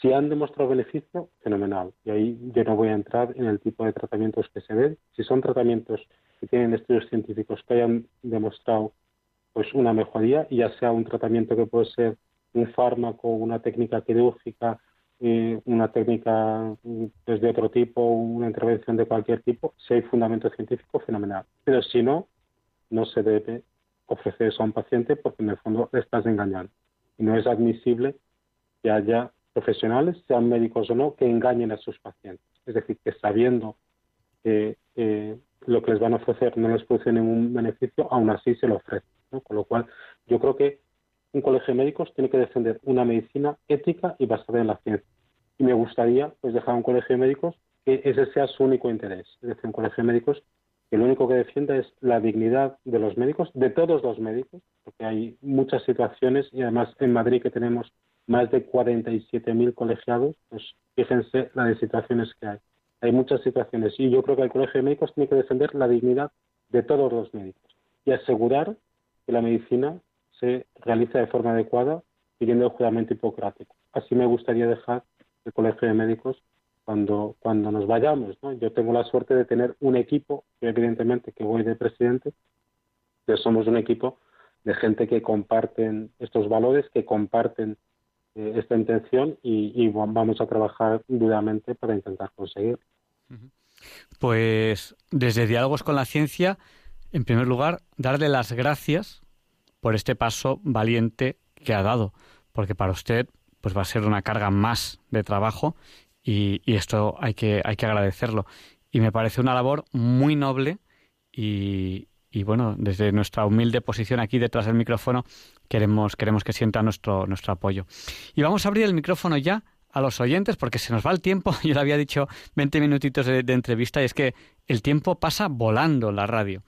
Si han demostrado beneficio, fenomenal. Y ahí yo no voy a entrar en el tipo de tratamientos que se ven. Si son tratamientos que tienen estudios científicos que hayan demostrado pues una mejoría, ya sea un tratamiento que puede ser un fármaco, una técnica quirúrgica, eh, una técnica pues, de otro tipo, una intervención de cualquier tipo, si hay fundamento científico, fenomenal. Pero si no, no se debe ofrecer eso a un paciente porque en el fondo le estás engañando. Y no es admisible que haya profesionales, sean médicos o no, que engañen a sus pacientes. Es decir, que sabiendo que lo que les van a ofrecer no les produce ningún beneficio, aún así se lo ofrecen. Con lo cual, yo creo que un colegio de médicos tiene que defender una medicina ética y basada en la ciencia. Y me gustaría pues dejar un colegio de médicos que ese sea su único interés. Es decir, un colegio de médicos que lo único que defienda es la dignidad de los médicos, de todos los médicos, porque hay muchas situaciones y además en Madrid que tenemos más de 47.000 colegiados, pues fíjense la de situaciones que hay. Hay muchas situaciones y yo creo que el Colegio de Médicos tiene que defender la dignidad de todos los médicos y asegurar que la medicina se realiza de forma adecuada siguiendo el juramento hipocrático. Así me gustaría dejar el Colegio de Médicos cuando, cuando nos vayamos. ¿no? Yo tengo la suerte de tener un equipo, evidentemente que voy de presidente, que somos un equipo de gente que comparten estos valores, que comparten eh, esta intención y, vamos a trabajar duramente para intentar conseguir. Pues desde Diálogos con la Ciencia, en primer lugar, darle las gracias por este paso valiente que ha dado, porque para usted pues va a ser una carga más de trabajo y, esto hay que, hay que agradecerlo. Y me parece una labor muy noble y, bueno, desde nuestra humilde posición aquí detrás del micrófono queremos, queremos que sienta nuestro, nuestro apoyo. Y vamos a abrir el micrófono ya a los oyentes porque se nos va el tiempo. [laughs] Yo le había dicho 20 minutitos de, entrevista y es que el tiempo pasa volando la radio.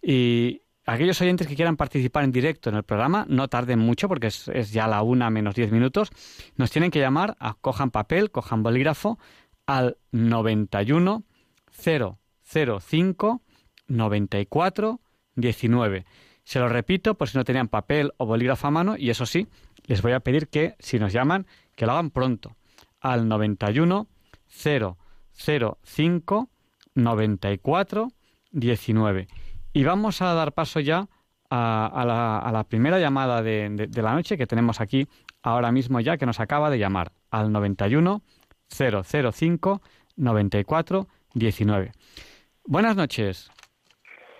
Y, aquellos oyentes que quieran participar en directo en el programa, no tarden mucho porque es, ya la una menos diez minutos, nos tienen que llamar a cojan papel, cojan bolígrafo al 91 005 94 19. Se lo repito por si no tenían papel o bolígrafo a mano y eso sí, les voy a pedir que si nos llaman, que lo hagan pronto al 91 005 94 19 y vamos a dar paso ya a, la, primera llamada de, la noche que tenemos aquí ahora mismo ya, que nos acaba de llamar al 91 005 94 19. Buenas noches.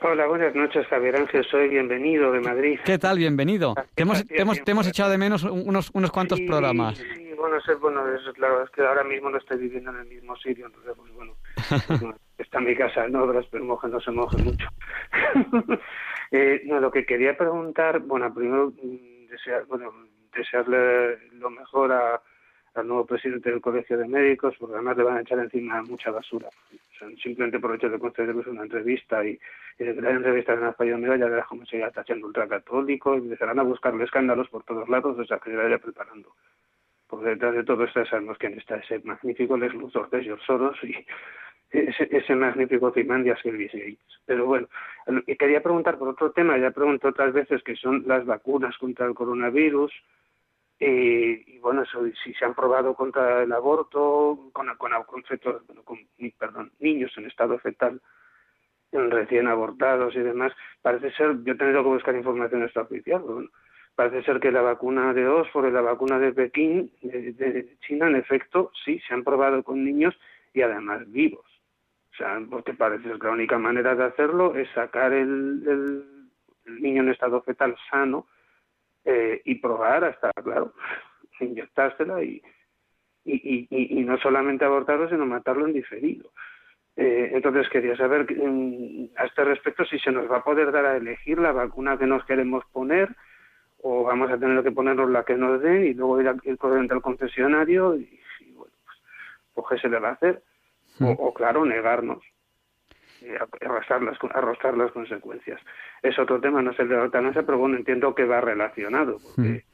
Hola, buenas noches, Javier Ángel. Soy bienvenido de Madrid. ¿Qué tal? Bienvenido. Te hemos, hemos, echado de menos unos, unos cuantos programas. Sí, bueno, es, bueno es, claro, es que ahora mismo no estoy viviendo en el mismo sitio, entonces, pues bueno, [laughs] está mi casa en obras, pero moje no se moje mucho. [laughs] eh, no, lo que quería preguntar, bueno, primero mm, desear, bueno, desearle lo mejor a, al nuevo presidente del Colegio de Médicos, porque además le van a echar encima mucha basura. simplemente por el hecho de concederles una entrevista y, y de que la entrevista en la Mira ya verás cómo se irá tachando ultracatólico y empezarán a buscarle escándalos por todos lados, o sea, que se vaya preparando. Porque detrás de todo esto sabemos quién está ese magnífico Les Luthor de George Soros y [laughs] ese, magnífico Cimandias Gates. Pero bueno, quería preguntar por otro tema, ya pregunto otras veces, que son las vacunas contra el coronavirus. Eh, y bueno, eso, si se han probado contra el aborto, con, con, con, con perdón, niños en estado fetal, recién abortados y demás, parece ser, yo he tenido que buscar información extraoficial, bueno, parece ser que la vacuna de Oxford y la vacuna de Pekín, de China, en efecto, sí, se han probado con niños y además vivos. O sea, porque parece que la única manera de hacerlo es sacar el, niño en estado fetal sano eh, y probar hasta, claro, inyectársela y, y, y, y, no solamente abortarlo, sino matarlo en diferido. Eh, entonces quería saber mm, a este respecto si se nos va a poder dar a elegir la vacuna que nos queremos poner o vamos a tener que ponernos la que nos den y luego ir, a, ir corriendo al concesionario y, bueno, pues, pues ¿qué se le va a hacer? o, claro, negarnos y arrastrar las, arrastrar las consecuencias. Es otro tema, no es el de la eutanasia, pero bueno, entiendo que va relacionado. Porque,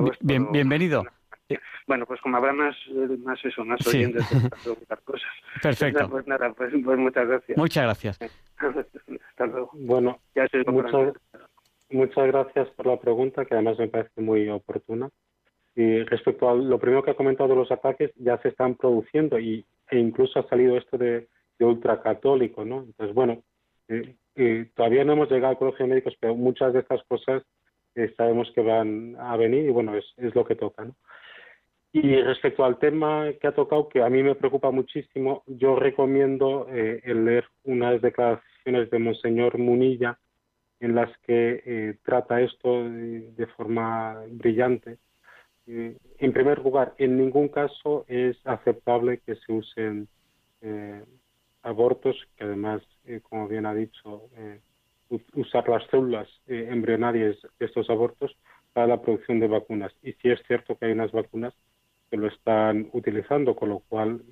pues, bien, bienvenido. Bueno, pues como habrá más, más eso, más oyentes [laughs] para preguntar cosas. Perfecto. Pues nada, pues, pues, muchas gracias. Muchas gracias. [laughs] Hasta luego. Bueno, muchas, muchas gracias por la pregunta, que además me parece muy oportuna. Y respecto a lo primero que ha comentado, los ataques ya se están produciendo y, e incluso ha salido esto de, ultracatólico, ¿no? Entonces, bueno, eh, eh, todavía no hemos llegado al colegio de médicos, pero muchas de estas cosas eh, sabemos que van a venir y bueno, es, es lo que toca, ¿no? Y respecto al tema que ha tocado, que a mí me preocupa muchísimo, yo recomiendo el leer unas declaraciones de Monseñor Munilla en las que trata esto de forma brillante eh, en primer lugar, en ningún caso es aceptable que se usen eh, abortos, que además, eh, como bien ha dicho, usar las células embrionarias de estos abortos para la producción de vacunas. Y sí es cierto que hay unas vacunas que lo están utilizando, con lo cual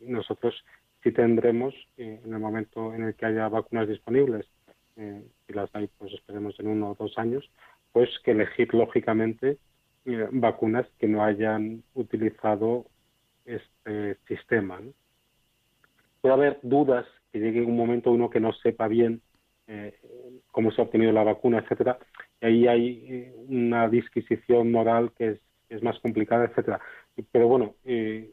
nosotros sí tendremos, en el momento en el que haya vacunas disponibles, y las hay, pues esperemos en uno o dos años, pues que elegir lógicamente eh, vacunas que no hayan utilizado este sistema. Puede haber dudas que llegue un momento uno que no sepa bien eh, cómo se ha obtenido la vacuna, etcétera, y ahí hay eh, una disquisición moral que es, es más complicada, etcétera. Pero bueno, eh,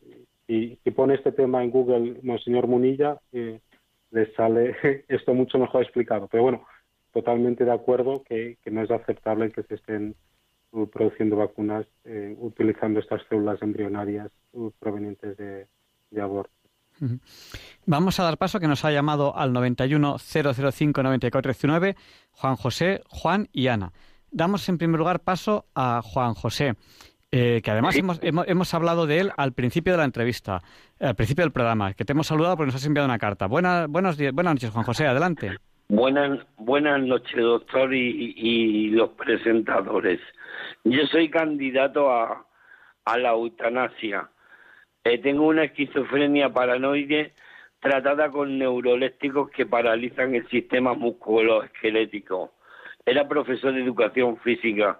si, pone este tema en Google, Monseñor Munilla, le sale [laughs] esto mucho mejor explicado. Pero bueno, totalmente de acuerdo que, que no es aceptable que se estén produciendo vacunas eh, utilizando estas células embrionarias uh, provenientes de, aborto. Vamos a dar paso que nos ha llamado al 91 005 9419 Juan José, Juan y Ana. Damos en primer lugar paso a Juan José, eh, que además hemos, hemos, hablado de él al principio de la entrevista, al principio del programa, que te hemos saludado porque nos has enviado una carta. Buenas, buenos días, buenas noches, Juan José, adelante. Buenas, buenas noches, doctor, y los presentadores. Yo soy candidato a, a la eutanasia. Eh, tengo una esquizofrenia paranoide tratada con neurolépticos que paralizan el sistema musculoesquelético. Era profesor de educación física.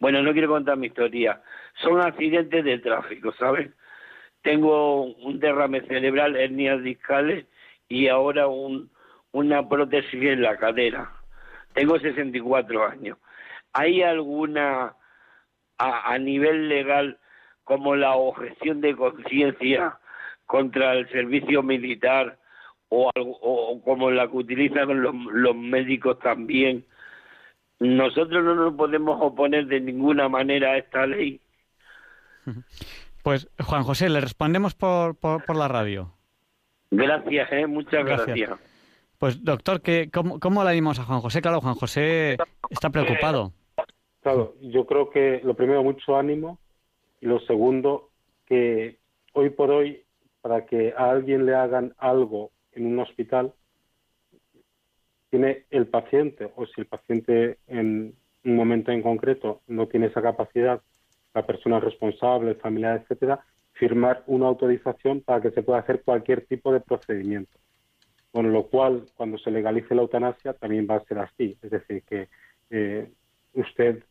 Bueno, no quiero contar mi historia. Son accidentes de tráfico, ¿sabes? Tengo un derrame cerebral, hernias discales y ahora un, una prótesis en la cadera. Tengo 64 años. ¿Hay alguna a, nivel legal como la objeción de conciencia contra el servicio militar o, o, como la que utilizan los, los médicos también. Nosotros no nos podemos oponer de ninguna manera a esta ley. [laughs] Pues Juan José, le respondemos por, por, la radio. Gracias, ¿eh? muchas gracias. Pues doctor, ¿qué, cómo, ¿cómo le dimos a Juan José? Claro, Juan José está preocupado. Claro, yo creo que lo primero, mucho ánimo, y lo segundo, que hoy por hoy, para que a alguien le hagan algo en un hospital, tiene el paciente, o si el paciente en un momento en concreto no tiene esa capacidad, la persona responsable, familiar, etcétera, firmar una autorización para que se pueda hacer cualquier tipo de procedimiento. Con lo cual, cuando se legalice la eutanasia, también va a ser así. Es decir, que eh, usted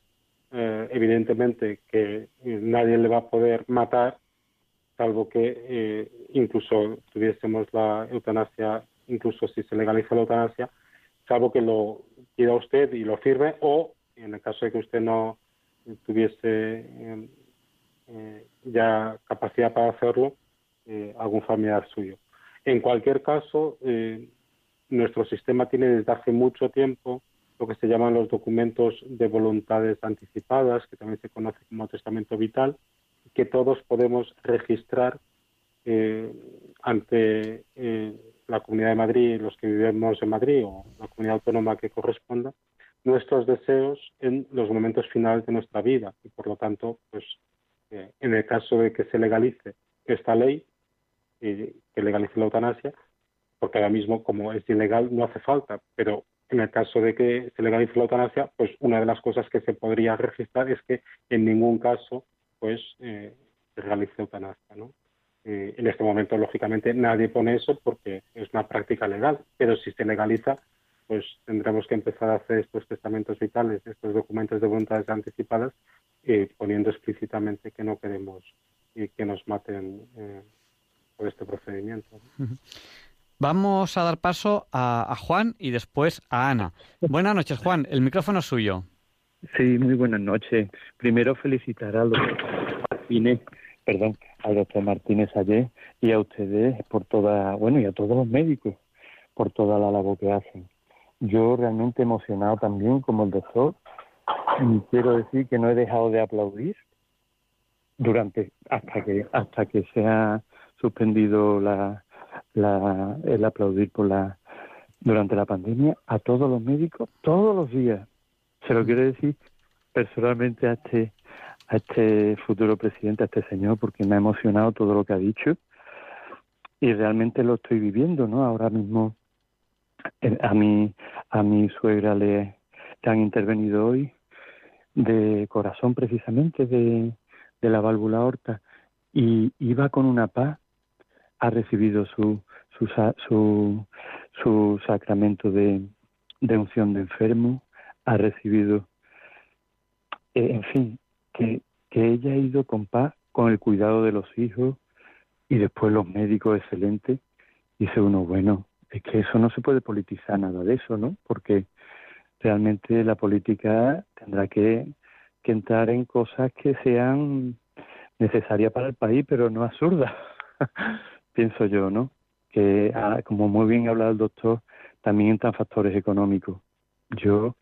eh, evidentemente que eh, nadie le va a poder matar, salvo que eh, incluso tuviésemos la eutanasia, incluso si se legaliza la eutanasia, salvo que lo quiera usted y lo firme, o en el caso de que usted no tuviese eh, ya capacidad para hacerlo, algún familiar suyo. En cualquier caso, nuestro sistema tiene desde hace mucho tiempo lo que se llaman los documentos de voluntades anticipadas, que también se conoce como testamento vital, que todos podemos registrar ante la Comunidad de Madrid, los que vivimos en Madrid o la comunidad autónoma que corresponda, nuestros deseos en los momentos finales de nuestra vida. Y por lo tanto, pues eh, en el caso de que se legalice esta ley, y que legalice la eutanasia, porque ahora mismo como es ilegal no hace falta, pero en el caso de que se legalice la eutanasia, pues una de las cosas que se podría registrar es que en ningún caso pues eh, se realice eutanasia, ¿no? Eh, en este momento, lógicamente, nadie pone eso porque es una práctica legal, pero si se legaliza, pues tendremos que empezar a hacer estos testamentos vitales, estos documentos de voluntades anticipadas, eh, poniendo explícitamente que no queremos que nos maten eh, por este procedimiento. Vamos a dar paso a, Juan y después a Ana. Buenas noches, Juan. El micrófono es suyo. Sí, muy buenas noches. Primero felicitar a los Martínez, perdón, al doctor Martínez ayer y a ustedes por toda, bueno, y a todos los médicos por toda la labor que hacen. Yo realmente emocionado también como el doctor. Y quiero decir que no he dejado de aplaudir durante hasta que hasta que se ha suspendido la, la el aplaudir por la durante la pandemia a todos los médicos todos los días. Se lo quiero decir personalmente a este a este futuro presidente, a este señor, porque me ha emocionado todo lo que ha dicho y realmente lo estoy viviendo, ¿no? Ahora mismo eh, a mi a mi suegra le, han intervenido hoy de corazón precisamente de, de la válvula aorta y iba con una paz ha recibido su su su, su sacramento de, de unción de enfermo ha recibido eh, en fin que, que ella ha ido con paz, con el cuidado de los hijos y después los médicos excelentes. Dice uno, bueno, es que eso no se puede politizar nada de eso, ¿no? Porque realmente la política tendrá que, que entrar en cosas que sean necesarias para el país, pero no absurdas, [laughs] pienso yo, ¿no? Que, ah, como muy bien ha hablado el doctor, también entran factores económicos. Yo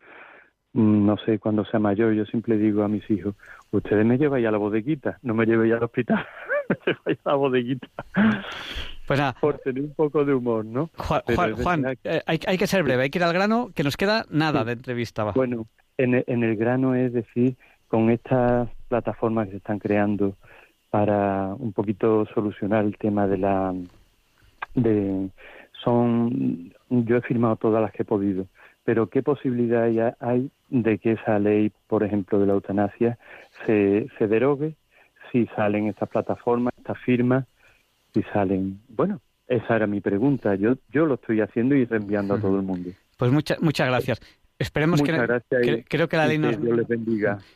Mm, no sé cuando sea mayor, yo siempre digo a mis hijos, ustedes me llevan ya a la bodeguita, no me lleven ya al hospital, [laughs] me llevan a la bodeguita. Pues nada. Por tener un poco de humor, ¿no? Juan, eh, hay, que ser breve, hay que ir al grano, que nos queda nada de entrevista. Bueno, en el, en el grano es decir, con estas plataformas que se están creando para un poquito solucionar el tema de la... de son yo he firmado todas las que he podido pero ¿qué posibilidad hay de que esa ley, por ejemplo, de la eutanasia, se, se derogue si salen estas plataformas, estas firmas, si salen... Bueno, esa era mi pregunta. Yo, yo lo estoy haciendo y reenviando a todo el mundo. Pues muchas muchas gracias. Esperemos que, creo que la ley no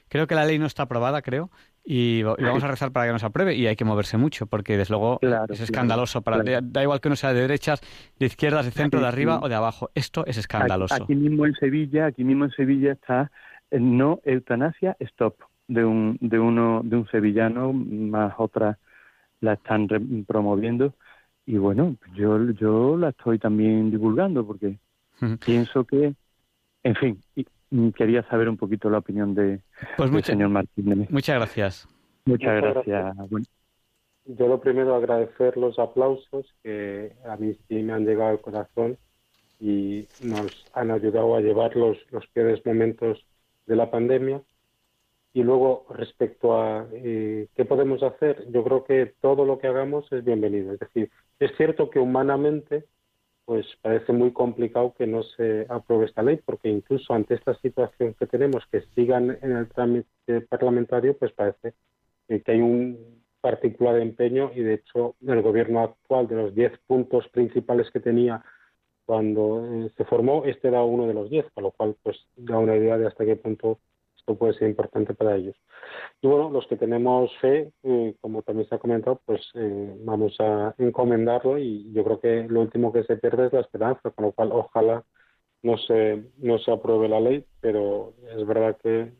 creo que la ley no está aprobada, creo, y, vamos a rezar para que nos apruebe y hay que moverse mucho porque desde luego es escandaloso para da igual que uno sea de derechas, de izquierdas, de centro, de arriba o de abajo. Esto es escandaloso. Aquí, mismo en Sevilla, aquí mismo en Sevilla está no eutanasia stop de un de uno de un sevillano más otras la están promoviendo y bueno, yo yo la estoy también divulgando porque pienso que en fin, quería saber un poquito la opinión de, pues del señor Martínez. Muchas gracias. Muchas gracias. Yo lo primero agradecer los aplausos que a mí sí me han llegado al corazón y nos han ayudado a llevar los, los peores momentos de la pandemia. Y luego, respecto a eh, qué podemos hacer, yo creo que todo lo que hagamos es bienvenido. Es decir, es cierto que humanamente pues parece muy complicado que no se apruebe esta ley, porque incluso ante esta situación que tenemos, que sigan en el trámite parlamentario, pues parece que hay un particular empeño y de hecho el gobierno actual de los 10 puntos principales que tenía cuando eh, se formó, este era uno de los 10, con lo cual pues da una idea de hasta qué punto esto puede ser importante para ellos. Y bueno, los que tenemos fe, eh, como también se ha comentado, pues eh, vamos a encomendarlo y yo creo que lo último que se pierde es la esperanza, con lo cual ojalá no se, no se apruebe la ley, pero es verdad que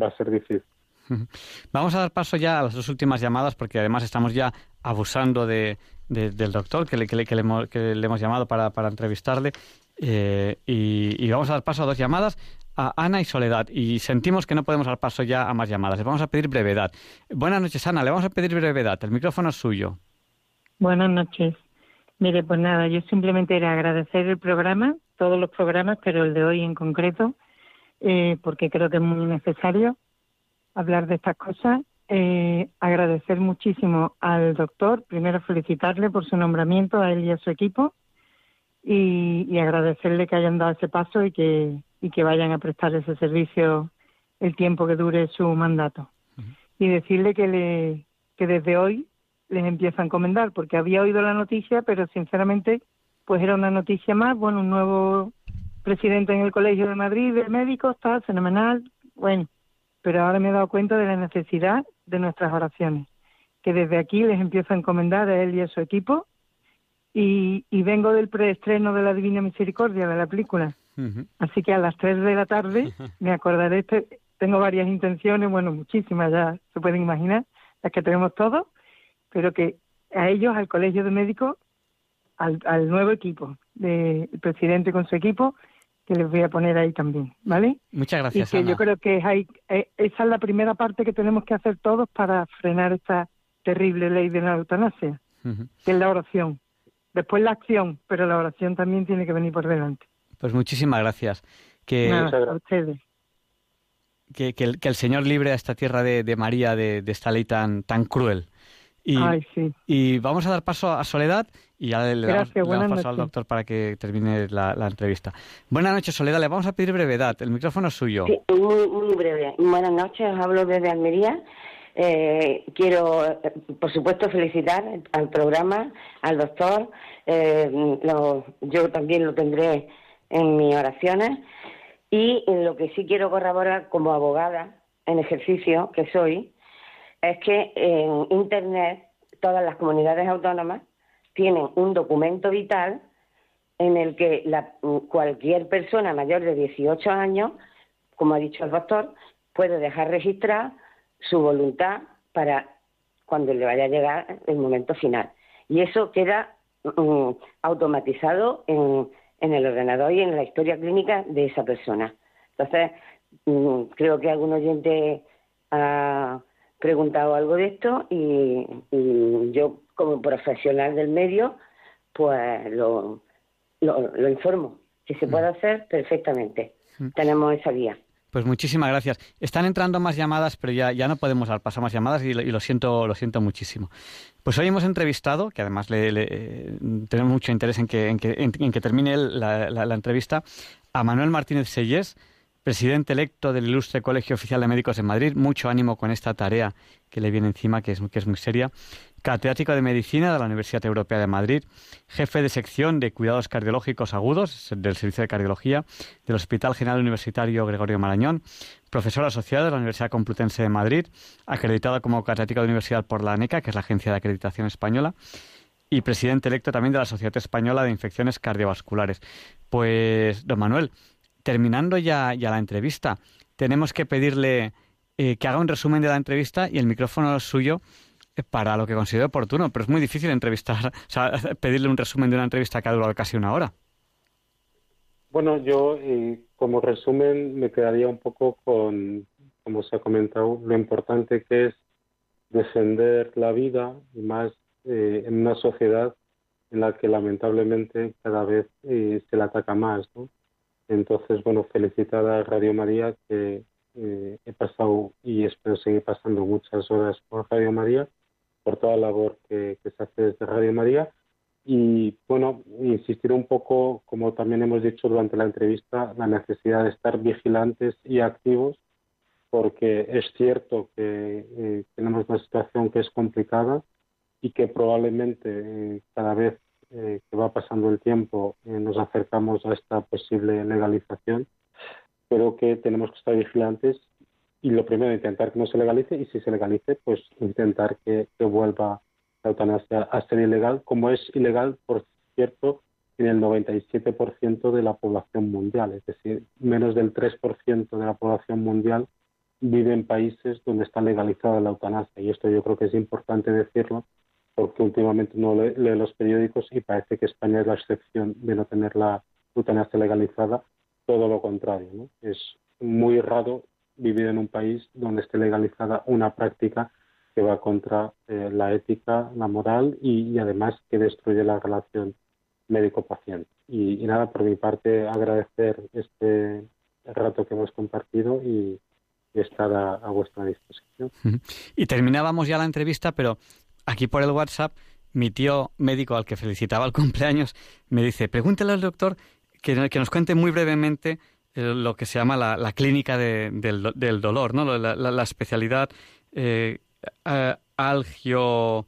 va a ser difícil. [laughs] Vamos a dar paso ya a las dos últimas llamadas porque además estamos ya abusando de, del doctor que le, que, le, que, le hemos, llamado para, para entrevistarle eh, y, vamos a dar paso a dos llamadas a Ana y Soledad y sentimos que no podemos dar paso ya a más llamadas. Le vamos a pedir brevedad. Buenas noches, Ana. Le vamos a pedir brevedad. El micrófono es suyo. Buenas noches. Mire, pues nada, yo simplemente era agradecer el programa, todos los programas, pero el de hoy en concreto, eh, porque creo que es muy necesario hablar de estas cosas. Eh, agradecer muchísimo al doctor, primero felicitarle por su nombramiento, a él y a su equipo, y, agradecerle que hayan dado ese paso y que, y que vayan a prestar ese servicio el tiempo que dure su mandato. Y decirle que, le, que desde hoy les empiezo a encomendar, porque había oído la noticia, pero sinceramente, pues era una noticia más, bueno, un nuevo presidente en el Colegio de Madrid de médicos, está fenomenal, bueno, pero ahora me he dado cuenta de la necesidad de nuestras oraciones, que desde aquí les empiezo a encomendar a él y a su equipo, y, vengo del preestreno de la Divina Misericordia de la película, así que a las 3 de la tarde me acordaré, tengo varias intenciones, bueno, muchísimas, ya se pueden imaginar, las que tenemos todos, pero que a ellos, al Colegio de Médicos, al, al nuevo equipo, del presidente con su equipo, que les voy a poner ahí también, ¿vale? Muchas gracias. Y que yo creo que hay, eh, esa es la primera parte que tenemos que hacer todos para frenar esta terrible ley de la eutanasia, que es la oración. Después la acción, pero la oración también tiene que venir por delante. Pues muchísimas gracias. Que, a ustedes. Que, que, el, Señor libre a esta tierra de, María de, esta ley tan, tan cruel. Y, y vamos a dar paso a Soledad y ya le, damos, paso al doctor para que termine la, entrevista. Buenas noches, Soledad. Le vamos a pedir brevedad. El micrófono es suyo. Sí, muy, muy breve. Buenas noches. Hablo desde Almería. Eh, quiero, por supuesto, felicitar al programa, al doctor. Eh, yo también lo tendré en mis oraciones. Y lo que sí quiero corroborar como abogada en ejercicio que soy, es que en Internet todas las comunidades autónomas tienen un documento vital en el que cualquier persona mayor de 18 años, como ha dicho el doctor, puede dejar registrar su voluntad para cuando le vaya a llegar el momento final. Y eso queda mm, automatizado en, el ordenador y en la historia clínica de esa persona. Entonces, mm, creo que algún oyente ha preguntado algo de esto y, yo, como profesional del medio, pues lo, lo, informo. Que se puede mm. hacer perfectamente. Tenemos esa vía. Pues muchísimas gracias. Están entrando más llamadas, pero ya, ya no podemos pasar más llamadas y, lo siento lo siento muchísimo. Pues hoy hemos entrevistado, que además le, eh, tenemos mucho interés en que, en que, en, que termine la, la, entrevista, a Manuel Martínez Sellés, presidente electo del Ilustre Colegio Oficial de Médicos en Madrid. Mucho ánimo con esta tarea que le viene encima, que es, muy seria catedrático de Medicina de la Universidad Europea de Madrid, jefe de sección de Cuidados Cardiológicos Agudos del Servicio de Cardiología del Hospital General Universitario Gregorio Marañón, profesor asociado de la Universidad Complutense de Madrid, acreditado como catedrático de universidad por la ANECA, que es la Agencia de Acreditación Española, y presidente electo también de la Sociedad Española de Infecciones Cardiovasculares. Pues, don Manuel, terminando ya, ya la entrevista, tenemos que pedirle eh, que haga un resumen de la entrevista y el micrófono es suyo para lo que considero oportuno, pero es muy difícil entrevistar, [laughs] o sea, pedirle un resumen de una entrevista que ha durado casi una hora. Bueno, yo eh, como resumen me quedaría un poco con, como se ha comentado, lo importante que es defender la vida y más eh, en una sociedad en la que lamentablemente cada vez eh, se la ataca más. ¿no? Entonces, bueno, felicitar a Radio María que he pasado y espero seguir pasando muchas horas por Radio María por toda la labor que, se hace desde Radio María. Y bueno, insistir un poco, como también hemos dicho durante la entrevista, la necesidad de estar vigilantes y activos, porque es cierto que eh, tenemos una situación que es complicada y que probablemente eh, cada vez eh, que va pasando el tiempo nos acercamos a esta posible legalización. pero que tenemos que estar vigilantes y lo primero, intentar que no se legalice y si se legalice, pues intentar que, vuelva la eutanasia a ser ilegal, como es ilegal, por cierto, en el 97% de la población mundial, es decir, menos del 3% de la población mundial vive en países donde está legalizada la eutanasia y esto yo creo que es importante decirlo porque últimamente no lee, los periódicos y parece que España es la excepción de no tener la eutanasia legalizada, todo lo contrario, ¿no? Es muy raro vivir en un país donde esté legalizada una práctica que va contra eh, la ética, la moral y, además que destruye la relación médico-paciente. Y, nada, por mi parte, agradecer este rato que hemos compartido y, estar a, vuestra disposición. Y terminábamos ya la entrevista, pero aquí por el WhatsApp, mi tío médico al que felicitaba el [laughs] cumpleaños me dice, pregúntele al doctor que, que nos cuente muy brevemente eh, lo que se llama la, clínica del, dolor, ¿no? La, especialidad eh, algio,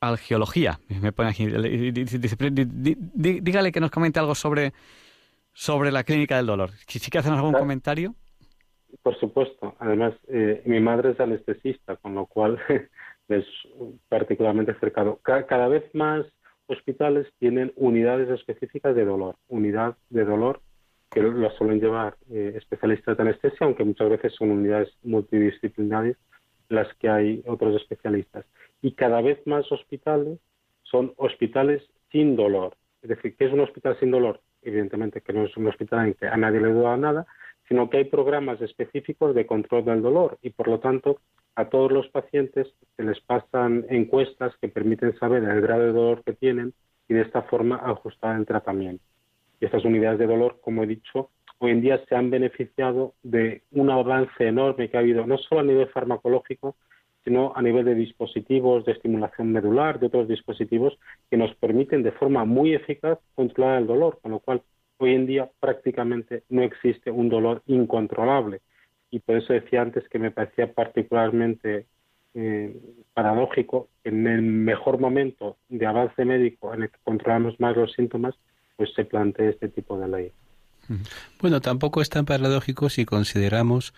algiología. Me pone aquí. dígale que nos comente algo sobre, sobre la clínica del dolor. Si sí que hacen algún comentario. Por supuesto. Además, eh, mi madre es anestesista, con lo cual [laughs] es particularmente cercano. cada vez más hospitales tienen unidades específicas de dolor, unidad de dolor que lo suelen llevar eh, especialistas de anestesia, aunque muchas veces son unidades multidisciplinarias las que hay otros especialistas. Y cada vez más hospitales son hospitales sin dolor. Es decir, ¿qué es un hospital sin dolor? Evidentemente que no es un hospital en que a nadie le duele nada, sino que hay programas específicos de control del dolor y, por lo tanto, a todos los pacientes se les pasan encuestas que permiten saber el grado de dolor que tienen y de esta forma ajustar el tratamiento. Y estas unidades de dolor, como he dicho, hoy en día se han beneficiado de un avance enorme que ha habido, no solo a nivel farmacológico, sino a nivel de dispositivos de estimulación medular, de otros dispositivos que nos permiten de forma muy eficaz controlar el dolor, con lo cual hoy en día prácticamente no existe un dolor incontrolable. Y por eso decía antes que me parecía particularmente eh, paradójico que en el mejor momento de avance médico en el que controlamos más los síntomas, pues se plantee este tipo de ley. Bueno, tampoco es tan paradójico si consideramos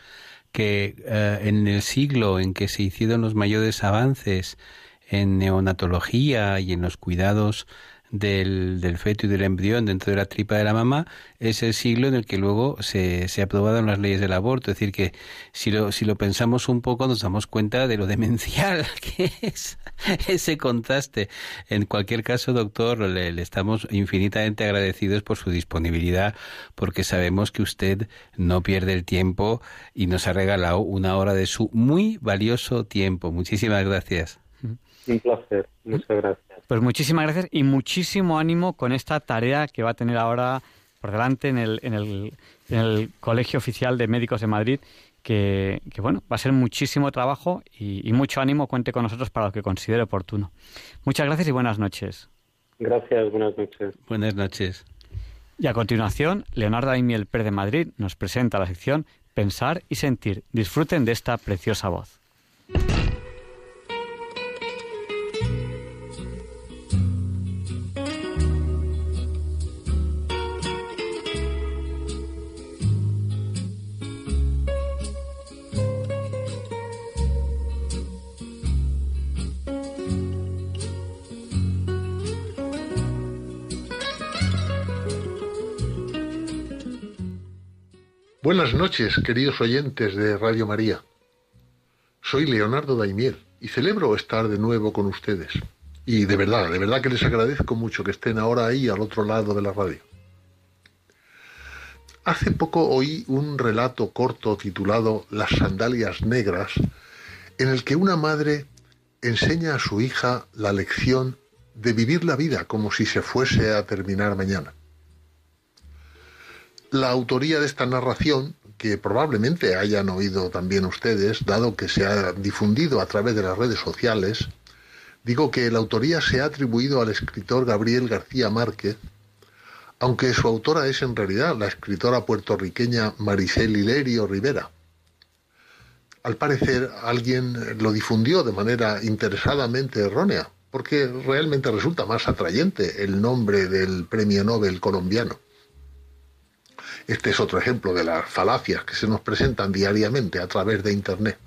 que eh, en el siglo en que se hicieron los mayores avances en neonatología y en los cuidados del, del, feto y del embrión dentro de la tripa de la mamá es el siglo en el que luego se, se aprobaron las leyes del aborto. Es decir, que si lo, si lo pensamos un poco nos damos cuenta de lo demencial [laughs] que es ese contraste. En cualquier caso, doctor, le, le estamos infinitamente agradecidos por su disponibilidad porque sabemos que usted no pierde el tiempo y nos ha regalado una hora de su muy valioso tiempo. Muchísimas gracias. Un placer. Muchas gracias. Pues muchísimas gracias y muchísimo ánimo con esta tarea que va a tener ahora por delante en el, en el, en el Colegio Oficial de Médicos de Madrid, que, bueno, va a ser muchísimo trabajo y, mucho ánimo. Cuente con nosotros para lo que considere oportuno. Muchas gracias y buenas noches. Gracias, buenas noches. Buenas noches. Y a continuación, Leonardo Aimiel Pérez de Madrid nos presenta la sección Pensar y Sentir. Disfruten de esta preciosa voz. Buenas noches, queridos oyentes de Radio María. Soy Leonardo Daimiel y celebro estar de nuevo con ustedes. Y de verdad, de verdad que les agradezco mucho que estén ahora ahí al otro lado de la radio. Hace poco oí un relato corto titulado Las sandalias negras, en el que una madre enseña a su hija la lección de vivir la vida como si se fuese a terminar mañana. La autoría de esta narración, que probablemente hayan oído también ustedes, dado que se ha difundido a través de las redes sociales, digo que la autoría se ha atribuido al escritor Gabriel García Márquez, aunque su autora es en realidad la escritora puertorriqueña Maricel Hilerio Rivera. Al parecer alguien lo difundió de manera interesadamente errónea, porque realmente resulta más atrayente el nombre del premio Nobel colombiano. Este es otro ejemplo de las falacias que se nos presentan diariamente a través de Internet.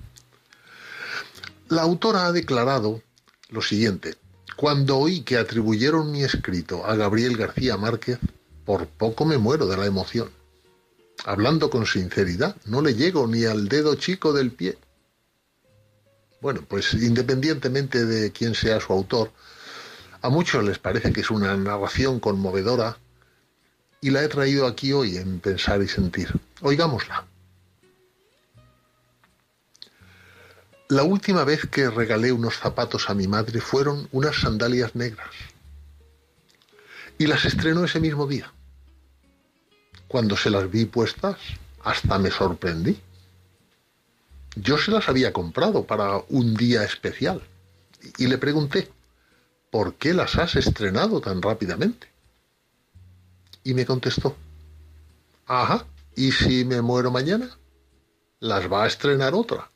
La autora ha declarado lo siguiente. Cuando oí que atribuyeron mi escrito a Gabriel García Márquez, por poco me muero de la emoción. Hablando con sinceridad, no le llego ni al dedo chico del pie. Bueno, pues independientemente de quién sea su autor, a muchos les parece que es una narración conmovedora y la he traído aquí hoy en Pensar y Sentir. Oigámosla. La última vez que regalé unos zapatos a mi madre fueron unas sandalias negras. Y las estrenó ese mismo día. Cuando se las vi puestas, hasta me sorprendí. Yo se las había comprado para un día especial. Y le pregunté, ¿por qué las has estrenado tan rápidamente? Y me contestó, ajá, ¿y si me muero mañana? Las va a estrenar otra.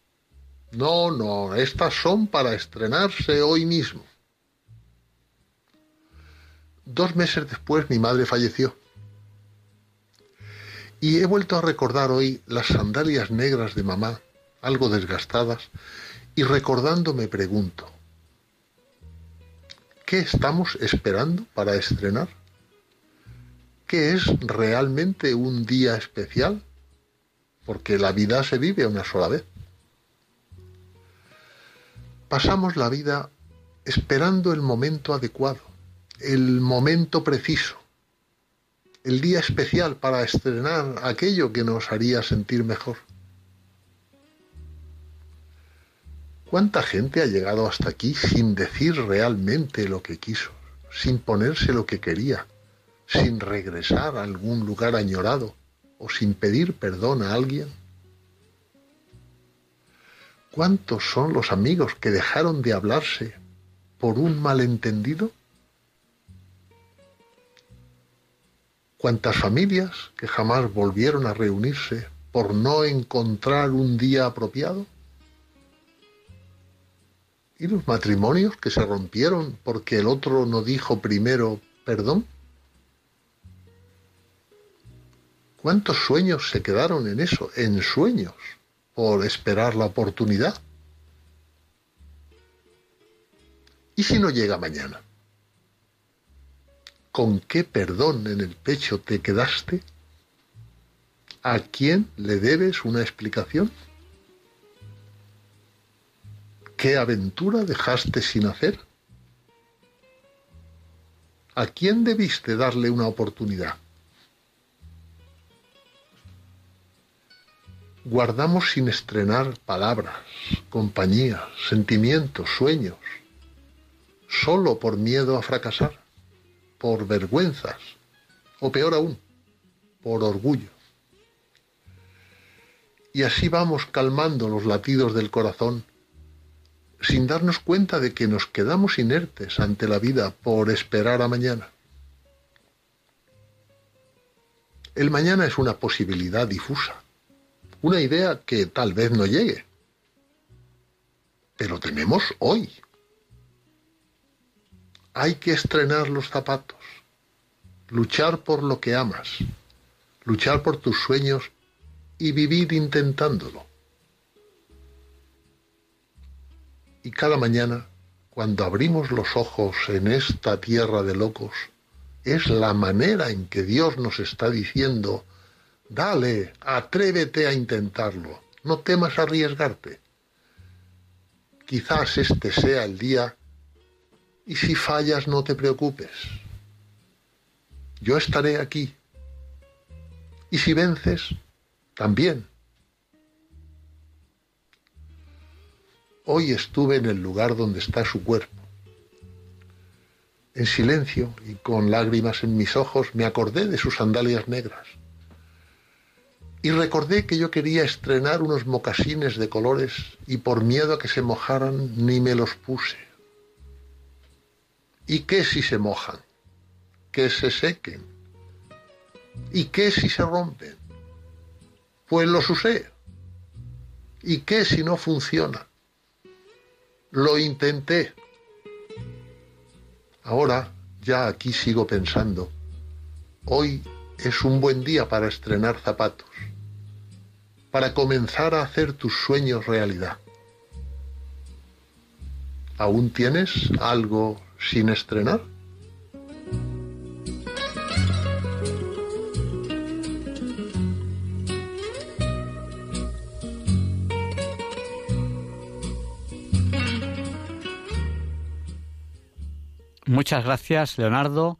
No, no, estas son para estrenarse hoy mismo. Dos meses después mi madre falleció. Y he vuelto a recordar hoy las sandalias negras de mamá, algo desgastadas, y recordando me pregunto, ¿qué estamos esperando para estrenar? ¿Qué es realmente un día especial? Porque la vida se vive una sola vez. Pasamos la vida esperando el momento adecuado, el momento preciso, el día especial para estrenar aquello que nos haría sentir mejor. ¿Cuánta gente ha llegado hasta aquí sin decir realmente lo que quiso, sin ponerse lo que quería, sin regresar a algún lugar añorado o sin pedir perdón a alguien? ¿Cuántos son los amigos que dejaron de hablarse por un malentendido? ¿Cuántas familias que jamás volvieron a reunirse por no encontrar un día apropiado? ¿Y los matrimonios que se rompieron porque el otro no dijo primero perdón? ¿Cuántos sueños se quedaron en eso, en sueños? por esperar la oportunidad. ¿Y si no llega mañana? ¿Con qué perdón en el pecho te quedaste? ¿A quién le debes una explicación? ¿Qué aventura dejaste sin hacer? ¿A quién debiste darle una oportunidad? Guardamos sin estrenar palabras, compañías, sentimientos, sueños, solo por miedo a fracasar, por vergüenzas, o peor aún, por orgullo. Y así vamos calmando los latidos del corazón, sin darnos cuenta de que nos quedamos inertes ante la vida por esperar a mañana. El mañana es una posibilidad difusa una idea que tal vez no llegue. Pero tenemos hoy. Hay que estrenar los zapatos, luchar por lo que amas, luchar por tus sueños y vivir intentándolo. Y cada mañana, cuando abrimos los ojos en esta tierra de locos, es la manera en que Dios nos está diciendo, Dale, atrévete a intentarlo. No temas arriesgarte. Quizás este sea el día y si fallas no te preocupes. Yo estaré aquí. Y si vences, también. Hoy estuve en el lugar donde está su cuerpo. En silencio y con lágrimas en mis ojos me acordé de sus sandalias negras y recordé que yo quería estrenar unos mocasines de colores y por miedo a que se mojaran ni me los puse. ¿Y qué si se mojan? Que se sequen. ¿Y qué si se rompen? Pues los usé. ¿Y qué si no funciona? Lo intenté. Ahora ya aquí sigo pensando. Hoy es un buen día para estrenar zapatos, para comenzar a hacer tus sueños realidad. ¿Aún tienes algo sin estrenar? Muchas gracias, Leonardo,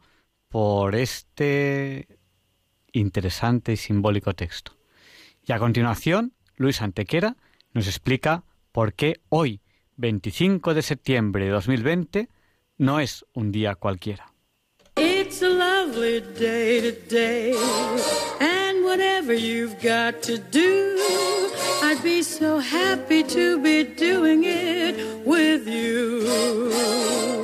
por este interesante y simbólico texto. Y a continuación, Luis Antequera nos explica por qué hoy, 25 de septiembre de 2020, no es un día cualquiera. It's a lovely day today, and whatever you've got to do, I'd be so happy to be doing it with you.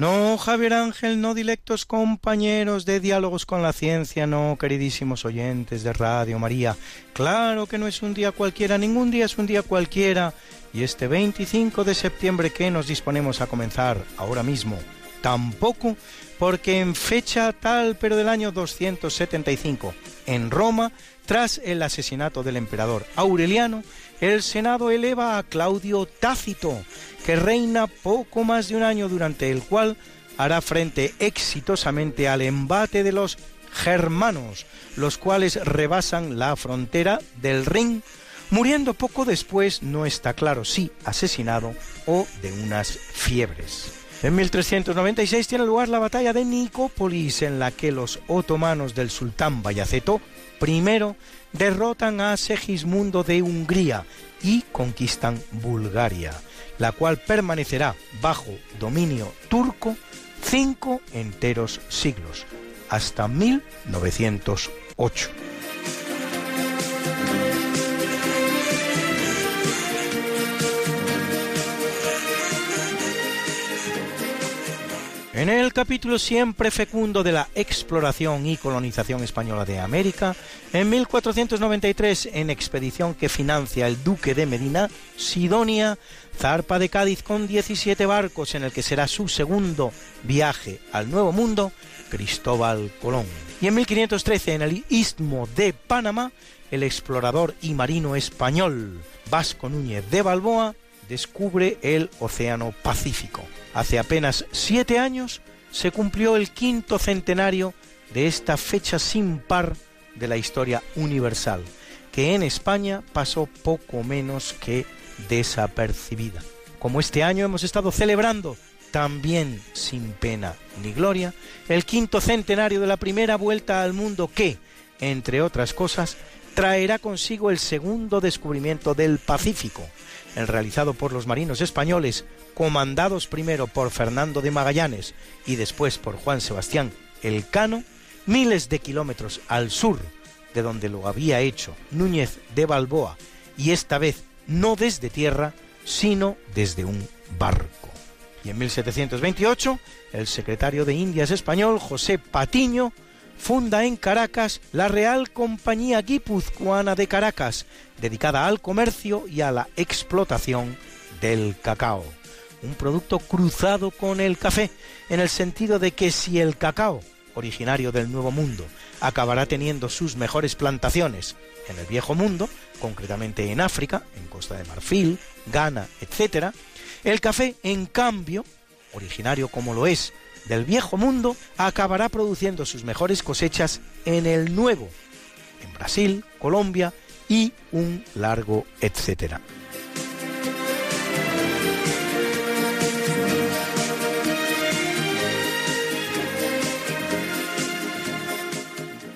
No, Javier Ángel, no dilectos compañeros de diálogos con la ciencia, no, queridísimos oyentes de Radio María. Claro que no es un día cualquiera, ningún día es un día cualquiera. Y este 25 de septiembre que nos disponemos a comenzar ahora mismo, tampoco, porque en fecha tal, pero del año 275, en Roma, tras el asesinato del emperador Aureliano, el Senado eleva a Claudio Tácito, que reina poco más de un año durante el cual hará frente exitosamente al embate de los germanos, los cuales rebasan la frontera del Rin, muriendo poco después, no está claro si asesinado o de unas fiebres. En 1396 tiene lugar la batalla de Nicópolis, en la que los otomanos del sultán Bayaceto I derrotan a Segismundo de Hungría y conquistan Bulgaria la cual permanecerá bajo dominio turco cinco enteros siglos, hasta 1908. En el capítulo siempre fecundo de la exploración y colonización española de América, en 1493, en expedición que financia el duque de Medina, Sidonia, zarpa de Cádiz con 17 barcos en el que será su segundo viaje al Nuevo Mundo, Cristóbal Colón. Y en 1513, en el istmo de Panamá, el explorador y marino español Vasco Núñez de Balboa descubre el Océano Pacífico. Hace apenas siete años se cumplió el quinto centenario de esta fecha sin par de la historia universal, que en España pasó poco menos que desapercibida. Como este año hemos estado celebrando, también sin pena ni gloria, el quinto centenario de la primera vuelta al mundo que, entre otras cosas, traerá consigo el segundo descubrimiento del Pacífico, el realizado por los marinos españoles, comandados primero por Fernando de Magallanes y después por Juan Sebastián Elcano, miles de kilómetros al sur de donde lo había hecho Núñez de Balboa, y esta vez no desde tierra, sino desde un barco. Y en 1728, el secretario de Indias español, José Patiño, funda en Caracas la Real Compañía Guipuzcoana de Caracas, dedicada al comercio y a la explotación del cacao. Un producto cruzado con el café, en el sentido de que si el cacao, originario del Nuevo Mundo, acabará teniendo sus mejores plantaciones en el Viejo Mundo, concretamente en África, en Costa de Marfil, Ghana, etc., el café, en cambio, originario como lo es del viejo mundo acabará produciendo sus mejores cosechas en el nuevo, en Brasil, Colombia y un largo etcétera.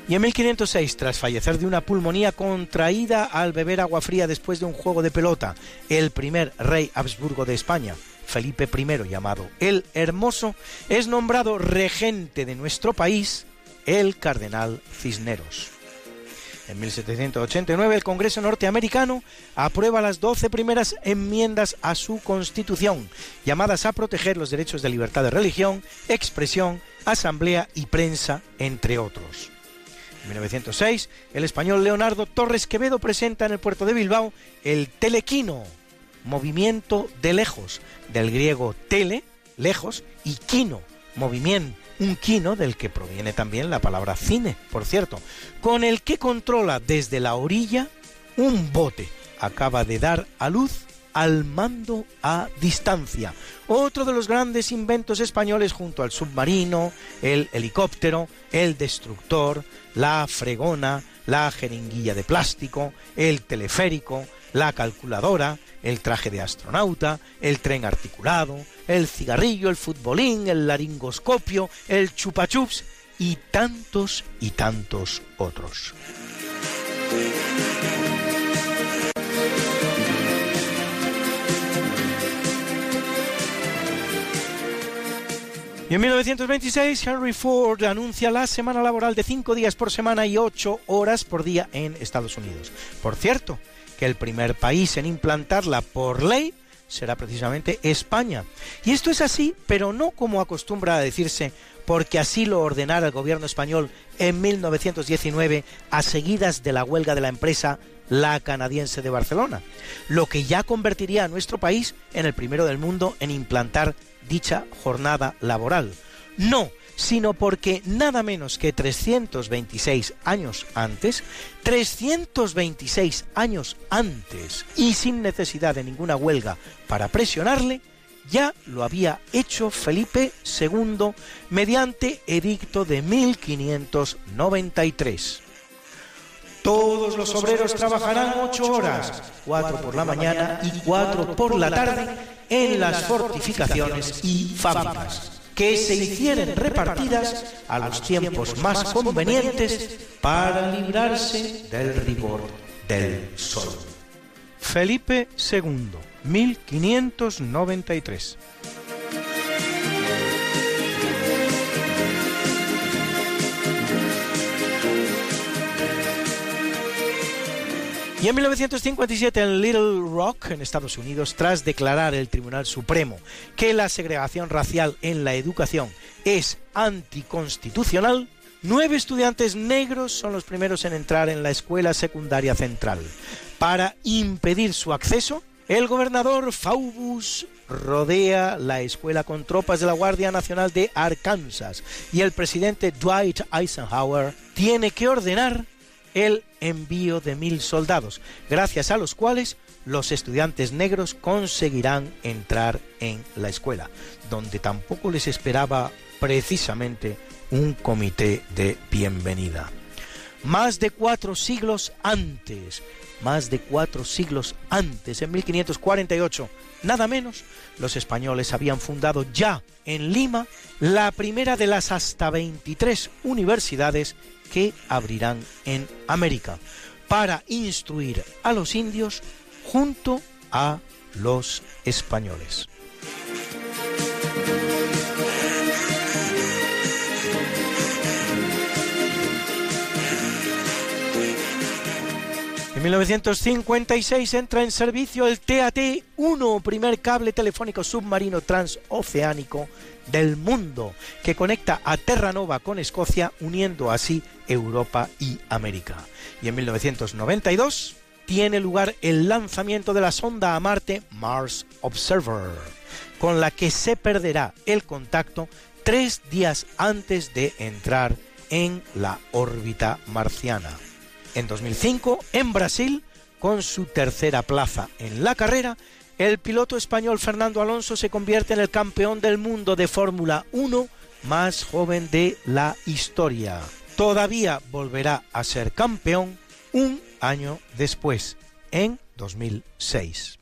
Y en 1506, tras fallecer de una pulmonía contraída al beber agua fría después de un juego de pelota, el primer rey Habsburgo de España, Felipe I, llamado el Hermoso, es nombrado regente de nuestro país el cardenal Cisneros. En 1789 el Congreso norteamericano aprueba las 12 primeras enmiendas a su constitución, llamadas a proteger los derechos de libertad de religión, expresión, asamblea y prensa, entre otros. En 1906, el español Leonardo Torres Quevedo presenta en el puerto de Bilbao el telequino, movimiento de lejos, del griego tele, lejos, y quino, movimiento, un quino del que proviene también la palabra cine, por cierto, con el que controla desde la orilla un bote. Acaba de dar a luz al mando a distancia. Otro de los grandes inventos españoles junto al submarino, el helicóptero, el destructor, la fregona, la jeringuilla de plástico, el teleférico, la calculadora, el traje de astronauta, el tren articulado, el cigarrillo, el futbolín, el laringoscopio, el chupachups y tantos y tantos otros. Y en 1926 Henry Ford anuncia la semana laboral de cinco días por semana y ocho horas por día en Estados Unidos. Por cierto, el primer país en implantarla por ley será precisamente España. Y esto es así, pero no como acostumbra a decirse, porque así lo ordenara el gobierno español en 1919 a seguidas de la huelga de la empresa La Canadiense de Barcelona, lo que ya convertiría a nuestro país en el primero del mundo en implantar dicha jornada laboral. No, sino porque nada menos que 326 años antes, 326 años antes, y sin necesidad de ninguna huelga para presionarle, ya lo había hecho Felipe II mediante edicto de 1593. Todos los obreros trabajarán ocho horas, cuatro por la mañana y cuatro por la tarde, en las fortificaciones y fábricas que se hicieran repartidas a los tiempos más convenientes para librarse del rigor del sol. Felipe II, 1593. Y en 1957 en Little Rock, en Estados Unidos, tras declarar el Tribunal Supremo que la segregación racial en la educación es anticonstitucional, nueve estudiantes negros son los primeros en entrar en la escuela secundaria central. Para impedir su acceso, el gobernador Faubus rodea la escuela con tropas de la Guardia Nacional de Arkansas y el presidente Dwight Eisenhower tiene que ordenar el envío de mil soldados, gracias a los cuales los estudiantes negros conseguirán entrar en la escuela, donde tampoco les esperaba precisamente un comité de bienvenida. Más de cuatro siglos antes, más de cuatro siglos antes, en 1548, nada menos, los españoles habían fundado ya en Lima la primera de las hasta 23 universidades que abrirán en América para instruir a los indios junto a los españoles. En 1956 entra en servicio el TAT-1, primer cable telefónico submarino transoceánico del mundo, que conecta a Terranova con Escocia, uniendo así Europa y América. Y en 1992 tiene lugar el lanzamiento de la sonda a Marte Mars Observer, con la que se perderá el contacto tres días antes de entrar en la órbita marciana. En 2005, en Brasil, con su tercera plaza en la carrera, el piloto español Fernando Alonso se convierte en el campeón del mundo de Fórmula 1 más joven de la historia. Todavía volverá a ser campeón un año después, en 2006.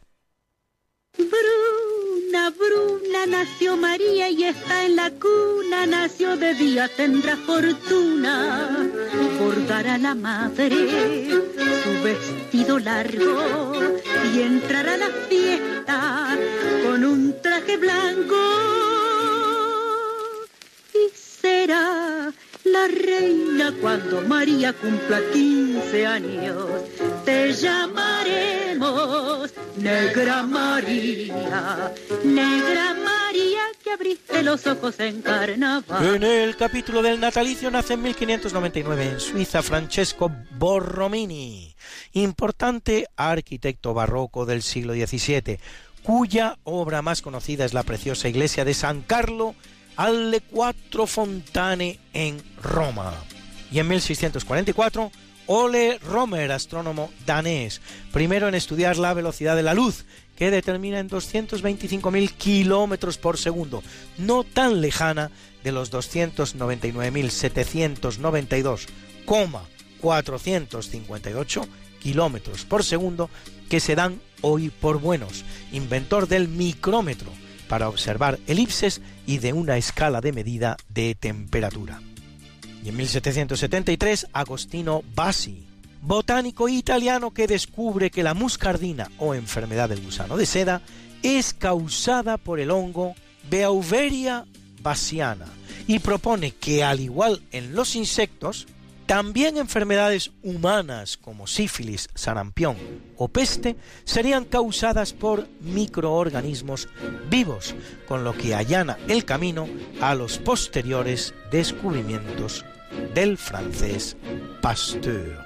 Bruna, Bruna, nació María y está en la cuna, nació de día, tendrá fortuna, bordará la madre su vestido largo y entrará a la fiesta con un traje blanco. Y será la reina cuando María cumpla 15 años, te llamaremos Negra María, Negra María que abriste los ojos en carnaval. En el capítulo del natalicio nace en 1599 en Suiza Francesco Borromini, importante arquitecto barroco del siglo XVII, cuya obra más conocida es la preciosa iglesia de San Carlo alle Quattro Fontane en Roma. Y en 1644, Ole Romer, astrónomo danés, primero en estudiar la velocidad de la luz, que determina en 225.000 kilómetros por segundo, no tan lejana de los 299.792,458 kilómetros por segundo que se dan hoy por buenos, inventor del micrómetro para observar elipses y de una escala de medida de temperatura. Y en 1773, Agostino Bassi, botánico italiano que descubre que la muscardina o enfermedad del gusano de seda es causada por el hongo Beauveria bassiana y propone que al igual en los insectos, también enfermedades humanas como sífilis, sarampión o peste serían causadas por microorganismos vivos, con lo que allana el camino a los posteriores descubrimientos del francés Pasteur.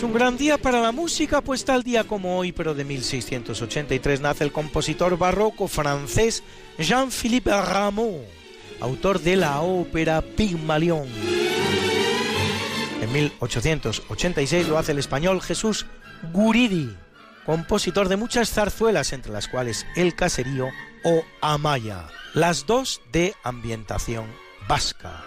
Es un gran día para la música, pues tal día como hoy, pero de 1683, nace el compositor barroco francés Jean-Philippe Rameau, autor de la ópera Pigmalión. En 1886 lo hace el español Jesús Guridi, compositor de muchas zarzuelas, entre las cuales El Caserío o Amaya, las dos de ambientación vasca.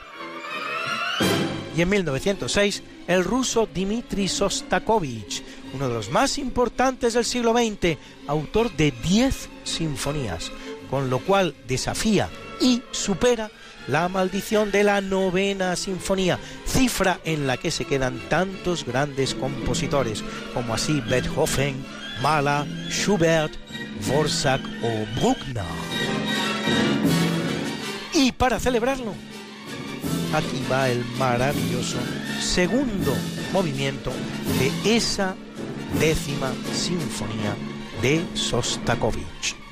Y en 1906 el ruso Dmitri Sostakovich, uno de los más importantes del siglo XX, autor de 10 sinfonías, con lo cual desafía y supera la maldición de la novena sinfonía, cifra en la que se quedan tantos grandes compositores como así Beethoven, Mahler, Schubert, Dvorak o Bruckner. Y para celebrarlo, aquí va el maravilloso segundo movimiento de esa décima sinfonía de Sostakovich.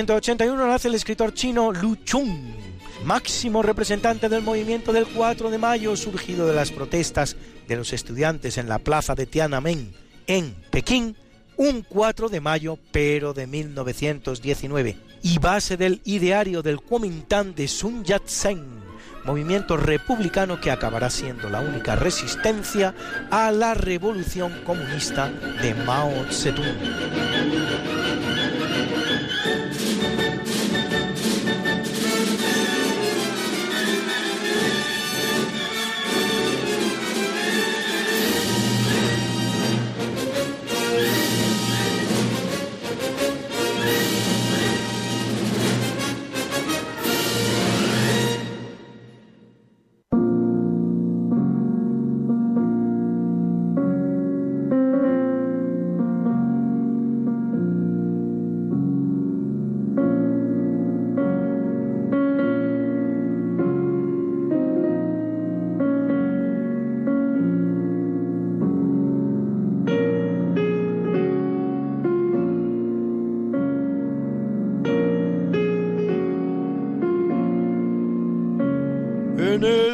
En 1881 nace el escritor chino Lu Chun, máximo representante del movimiento del 4 de mayo surgido de las protestas de los estudiantes en la plaza de Tiananmen, en Pekín, un 4 de mayo, pero de 1919, y base del ideario del Kuomintang de Sun Yat-sen, movimiento republicano que acabará siendo la única resistencia a la revolución comunista de Mao Zedong.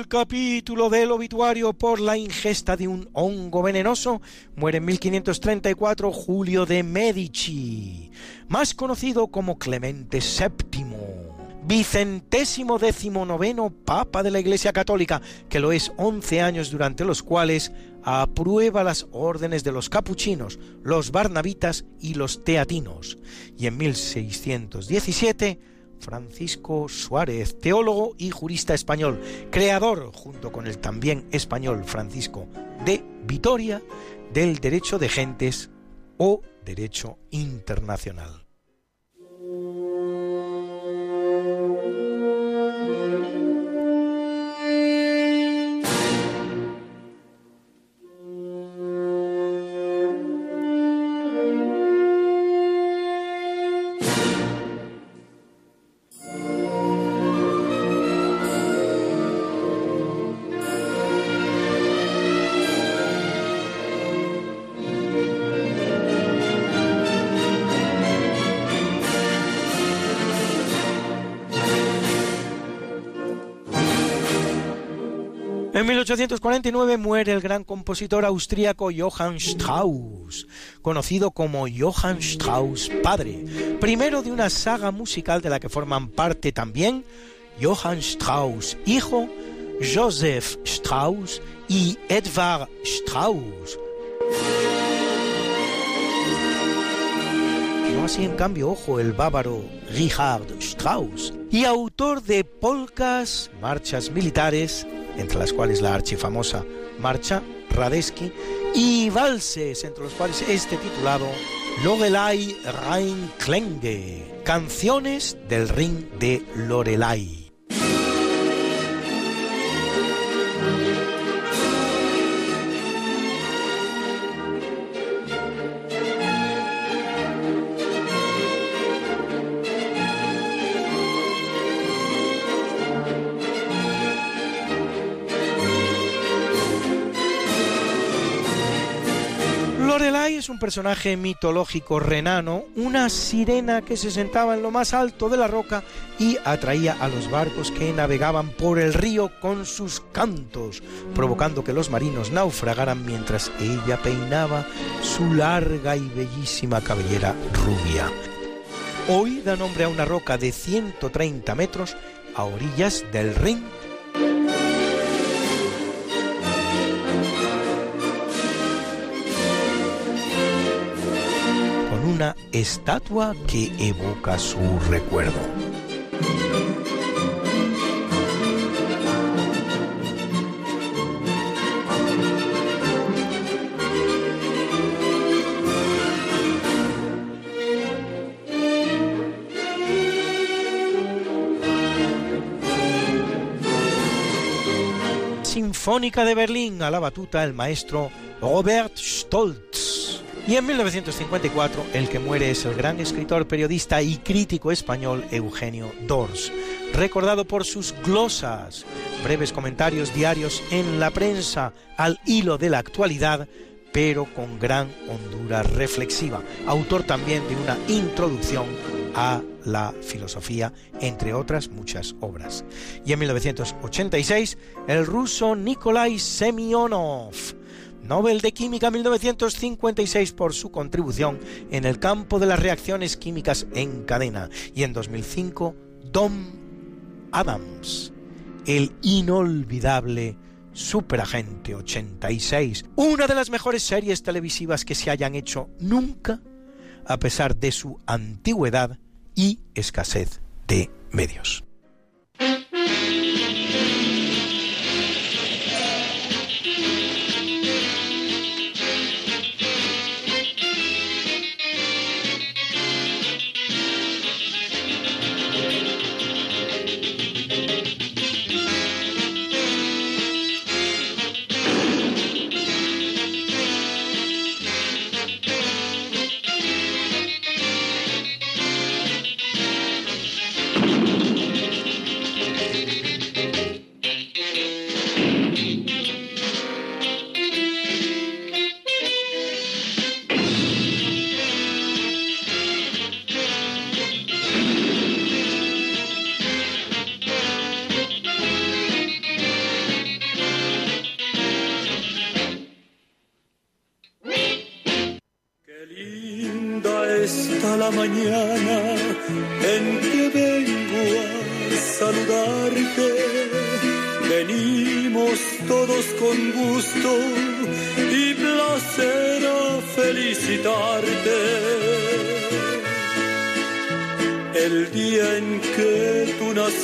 Capítulo del obituario por la ingesta de un hongo venenoso, muere en 1534 Julio de Medici, más conocido como Clemente VII, vicentésimo decimonoveno Papa de la Iglesia Católica, que lo es 11 años durante los cuales aprueba las órdenes de los capuchinos, los barnabitas y los teatinos, y en 1617 Francisco Suárez, teólogo y jurista español, creador, junto con el también español Francisco de Vitoria, del derecho de gentes o derecho internacional. 1849 muere el gran compositor austríaco Johann Strauss, conocido como Johann Strauss padre, primero de una saga musical de la que forman parte también Johann Strauss hijo, Joseph Strauss y Edvard Strauss. Así en cambio, ojo, el bávaro Richard Strauss, y autor de polcas, marchas militares, entre las cuales la archifamosa Marcha Radetzky, y valses, entre los cuales este titulado Lorelei Rheinklänge, canciones del ring de Lorelei. Lorelai es un personaje mitológico renano, una sirena que se sentaba en lo más alto de la roca y atraía a los barcos que navegaban por el río con sus cantos, provocando que los marinos naufragaran mientras ella peinaba su larga y bellísima cabellera rubia. Hoy da nombre a una roca de 130 metros a orillas del Rin estatua que evoca su recuerdo. Sinfónica de Berlín a la batuta el maestro Robert Stoltz. Y en 1954 el que muere es el gran escritor, periodista y crítico español Eugenio Dors, recordado por sus glosas, breves comentarios diarios en la prensa al hilo de la actualidad, pero con gran hondura reflexiva, autor también de una introducción a la filosofía, entre otras muchas obras. Y en 1986 el ruso Nikolai Semyonov, Nobel de Química 1956 por su contribución en el campo de las reacciones químicas en cadena. Y en 2005, Dom Adams, el inolvidable Superagente 86, una de las mejores series televisivas que se hayan hecho nunca, a pesar de su antigüedad y escasez de medios.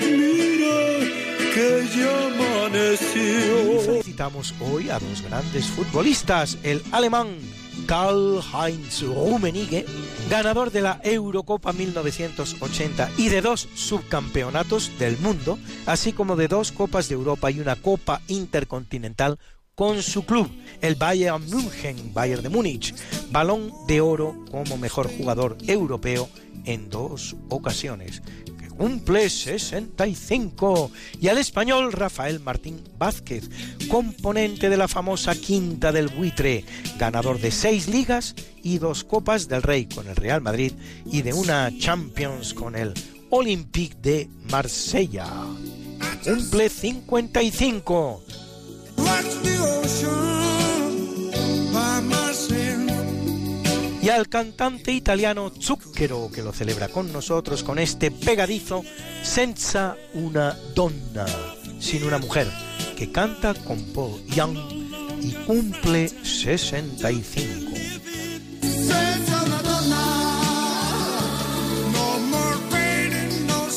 mira que ya. Felicitamos hoy a dos grandes futbolistas, el alemán Karl-Heinz Rummenigge, ganador de la Eurocopa 1980 y de dos subcampeonatos del mundo, así como de dos Copas de Europa y una Copa Intercontinental con su club, el Bayern München, Bayern de Múnich, balón de oro como mejor jugador europeo en dos ocasiones cumple 65, y al español Rafael Martín Vázquez, componente de la famosa Quinta del Buitre, ganador de seis ligas y dos Copas del Rey con el Real Madrid y de una Champions con el Olympique de Marsella. Cumple 55. Y al cantante italiano Zucchero que lo celebra con nosotros con este pegadizo Senza una donna, sin una mujer, que canta con Paul Young y cumple 65. Senza una donna, no more no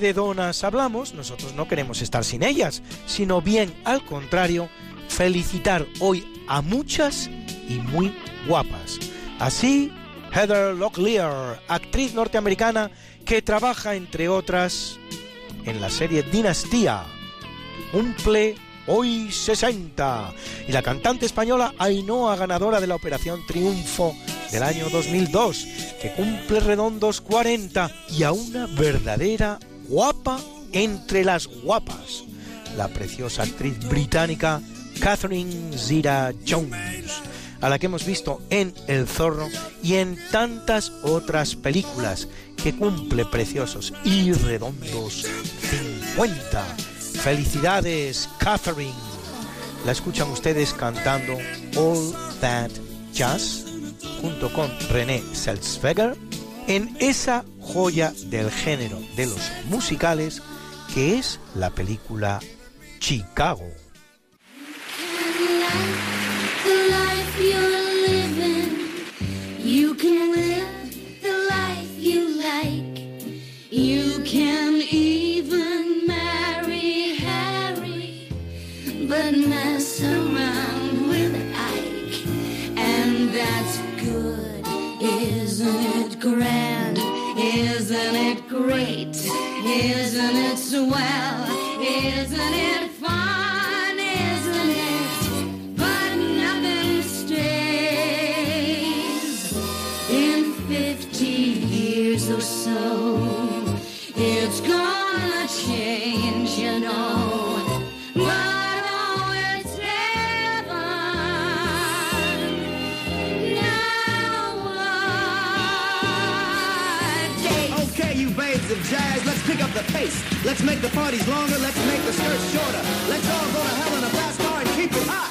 de donas hablamos, nosotros no queremos estar sin ellas, sino bien al contrario, felicitar hoy a muchas y muy guapas. Así, Heather Locklear, actriz norteamericana que trabaja, entre otras, en la serie Dinastía, cumple hoy 60. Y la cantante española Ainhoa, ganadora de la Operación Triunfo del año 2002, que cumple redondos 40 y a una verdadera guapa entre las guapas, la preciosa actriz británica Catherine Zira Jones, a la que hemos visto en El Zorro y en tantas otras películas, que cumple preciosos y redondos 50. Felicidades, Catherine. La escuchan ustedes cantando All That Jazz junto con René Selzweger en esa joya del género de los musicales que es la película Chicago. Great? Isn't it swell? Isn't it the pace. Let's make the parties longer, let's make the skirts shorter. Let's all go to hell in a fast car and keep it hot.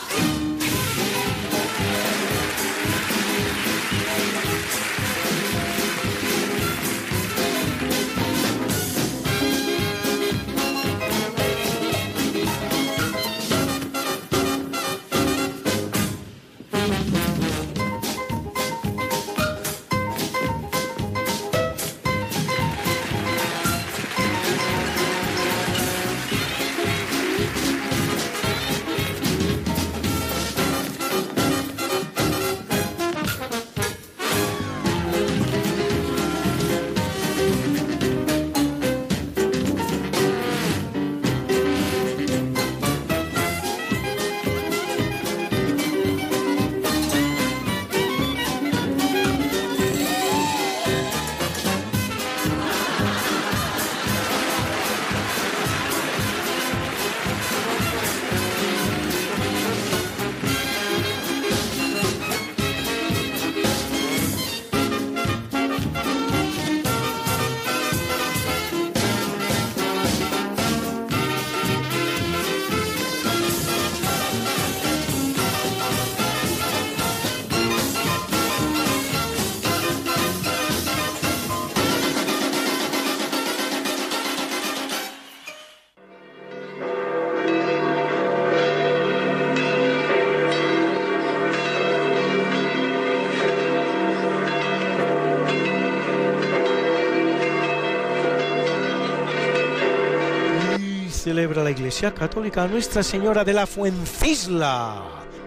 Celebra la Iglesia Católica a Nuestra Señora de la Fuencisla.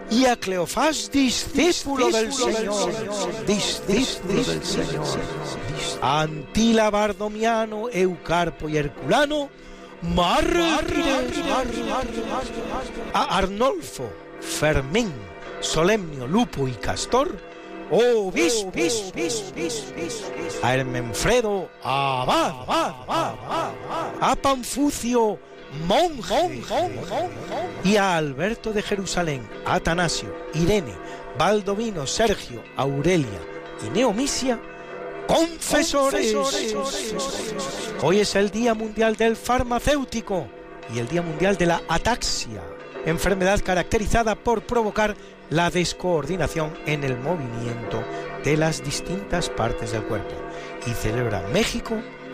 Y a Cleofás, discípulo del Señor, discípulo del Señor, a Antila, Bardomiano, Eucarpo y Herculano, mártires, a Arnolfo, Fermín, Solemnio, Lupo y Castor, obispos, a Hermenfredo, abad, a Panfucio, monje, y a Alberto de Jerusalén, Atanasio, Irene, Baldovino, Sergio, Aurelia y Neomisia, confesores. Hoy es el Día Mundial del Farmacéutico y el Día Mundial de la Ataxia, enfermedad caracterizada por provocar la descoordinación en el movimiento de las distintas partes del cuerpo. Y celebra México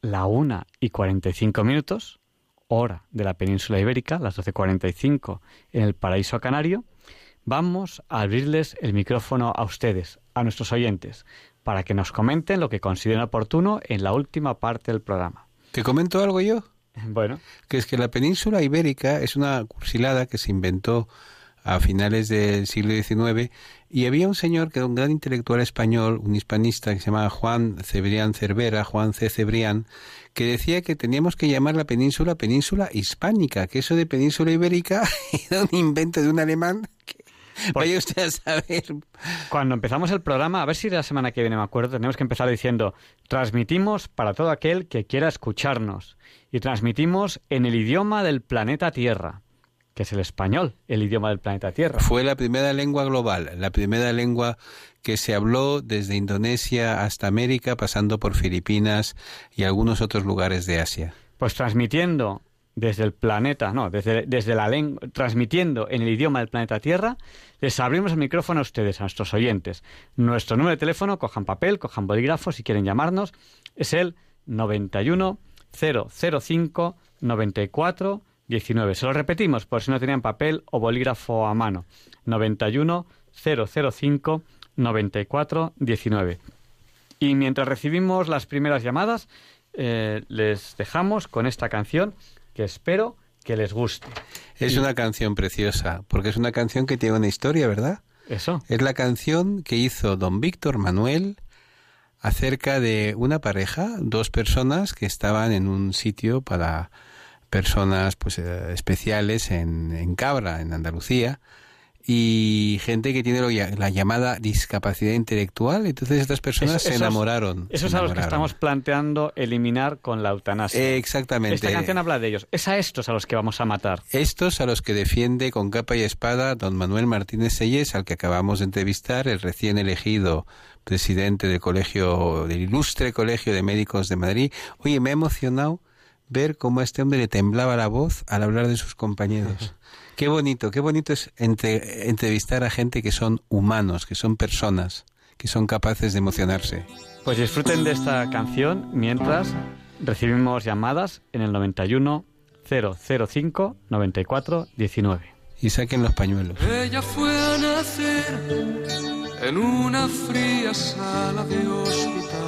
la una y 45 minutos, hora de la península ibérica, las 12.45 en el paraíso canario, vamos a abrirles el micrófono a ustedes, a nuestros oyentes, para que nos comenten lo que consideren oportuno en la última parte del programa. ¿Te comento algo yo? [laughs] Bueno. Que es que la península ibérica es una cursilada que se inventó a finales del siglo XIX y había un señor que era un gran intelectual español, un hispanista que se llamaba Juan Cebrián Cervera, Juan C. Cebrián, que decía que teníamos que llamar la península península hispánica, que eso de península ibérica [laughs] era un invento de un alemán que vaya usted a saber. Cuando empezamos el programa, a ver si la semana que viene me acuerdo, tenemos que empezar diciendo, transmitimos para todo aquel que quiera escucharnos y transmitimos en el idioma del planeta Tierra, que es el español, el idioma del planeta Tierra. Fue la primera lengua global, la primera lengua que se habló desde Indonesia hasta América, pasando por Filipinas y algunos otros lugares de Asia. Pues transmitiendo desde el planeta, no, desde, desde la lengua, transmitiendo en el idioma del planeta Tierra, les abrimos el micrófono a ustedes, a nuestros oyentes. Nuestro número de teléfono, cojan papel, cojan bolígrafo, si quieren llamarnos, es el 91 005 94 19. Se lo repetimos por si no tenían papel o bolígrafo a mano. 91 005 94 19. Y mientras recibimos las primeras llamadas, eh, les dejamos con esta canción que espero que les guste. Es Y- una canción preciosa, porque es una canción que tiene una historia, ¿verdad? Eso. Es la canción que hizo don Víctor Manuel acerca de una pareja, dos personas que estaban en un sitio para personas pues eh, especiales en, en Cabra, en Andalucía, y gente que tiene la llamada discapacidad intelectual. Entonces estas personas se enamoraron. Esos se a los que estamos planteando eliminar con la eutanasia. Eh, exactamente. Esta canción habla de ellos. Es a estos a los que vamos a matar. Estos a los que defiende con capa y espada don Manuel Martínez Selles, al que acabamos de entrevistar, el recién elegido presidente del colegio, del ilustre colegio de médicos de Madrid. Oye, me ha emocionado ver cómo a este hombre le temblaba la voz al hablar de sus compañeros. Qué bonito, qué bonito es entre- entrevistar a gente que son humanos, que son personas, que son capaces de emocionarse. Pues disfruten de esta canción mientras recibimos llamadas en el 91 005 94 19. Y saquen los pañuelos. Ella fue a nacer en una fría sala de hospital.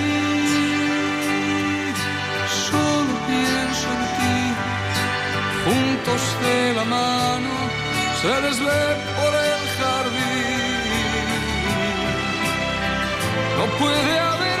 Juntos de la mano se les ve por el jardín. No puede haber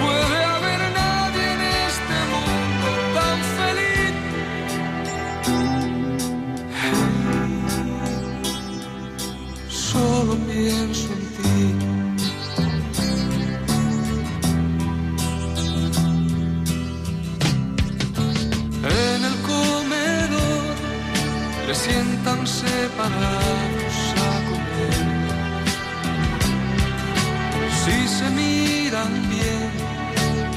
puede haber nadie en este mundo tan feliz. Solo pienso en ti. En el comedor le sientan separados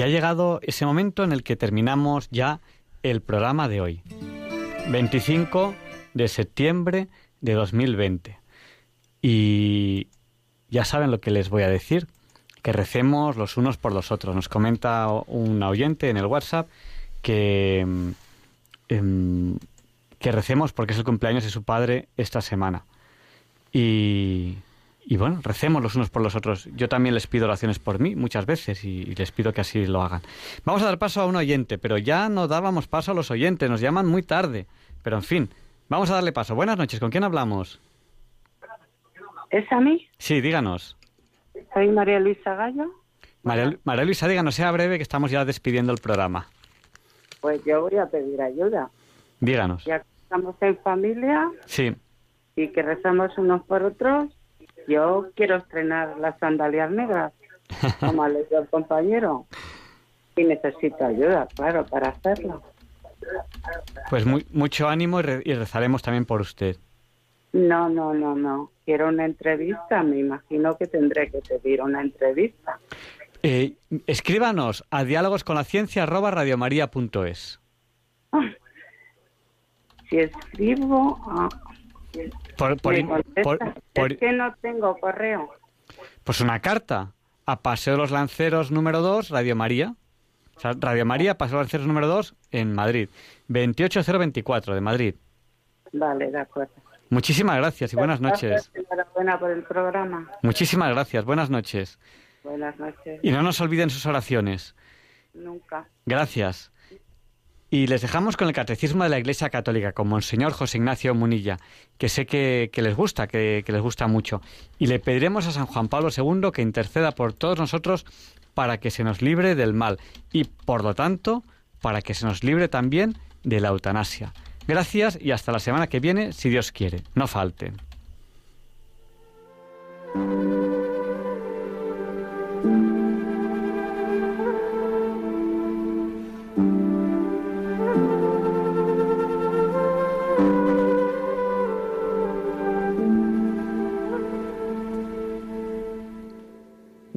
Y ha llegado ese momento en el que terminamos ya el programa de hoy. 25 de septiembre de 2020. Y ya saben lo que les voy a decir, que recemos los unos por los otros. Nos comenta un oyente en el WhatsApp que, em, que recemos porque es el cumpleaños de su padre esta semana. Y, y bueno, recemos los unos por los otros. Yo también les pido oraciones por mí muchas veces y, y les pido que así lo hagan. Vamos a dar paso a un oyente, pero ya no dábamos paso a los oyentes, nos llaman muy tarde. Pero en fin, vamos a darle paso. Buenas noches, ¿con quién hablamos? ¿Es a mí? Sí, díganos. Soy María Luisa Gallo. María, María Luisa, díganos, sea breve que estamos ya despidiendo el programa. Pues yo voy a pedir ayuda. Díganos. Ya que estamos en familia Sí. y que rezamos unos por otros, yo quiero estrenar las sandalias negras, [laughs] como ha leído el compañero. Y necesito ayuda, claro, para hacerlo. Pues muy, mucho ánimo y, re- y rezaremos también por usted. No, no, no, no. Quiero una entrevista. Me imagino que tendré que pedir una entrevista. Eh, escríbanos a diálogos con la ciencia Si escribo... ah, Por, por, por- por- Es que no tengo correo. pues una carta a Paseo de los Lanceros número 2, Radio María. O sea, Radio María, Paseo de los Lanceros número 2, en Madrid. 28024 de Madrid. Vale, de acuerdo. Muchísimas gracias y buenas noches. Enhorabuena por el programa. Muchísimas gracias, buenas noches. Buenas noches. Y no nos olviden sus oraciones. Nunca. Gracias. Y les dejamos con el Catecismo de la Iglesia Católica, con Monseñor José Ignacio Munilla, que sé que, les gusta, que, que les gusta mucho. Y le pediremos a San Juan Pablo II que interceda por todos nosotros para que se nos libre del mal y, por lo tanto, para que se nos libre también de la eutanasia. Gracias y hasta la semana que viene, si Dios quiere. No falten.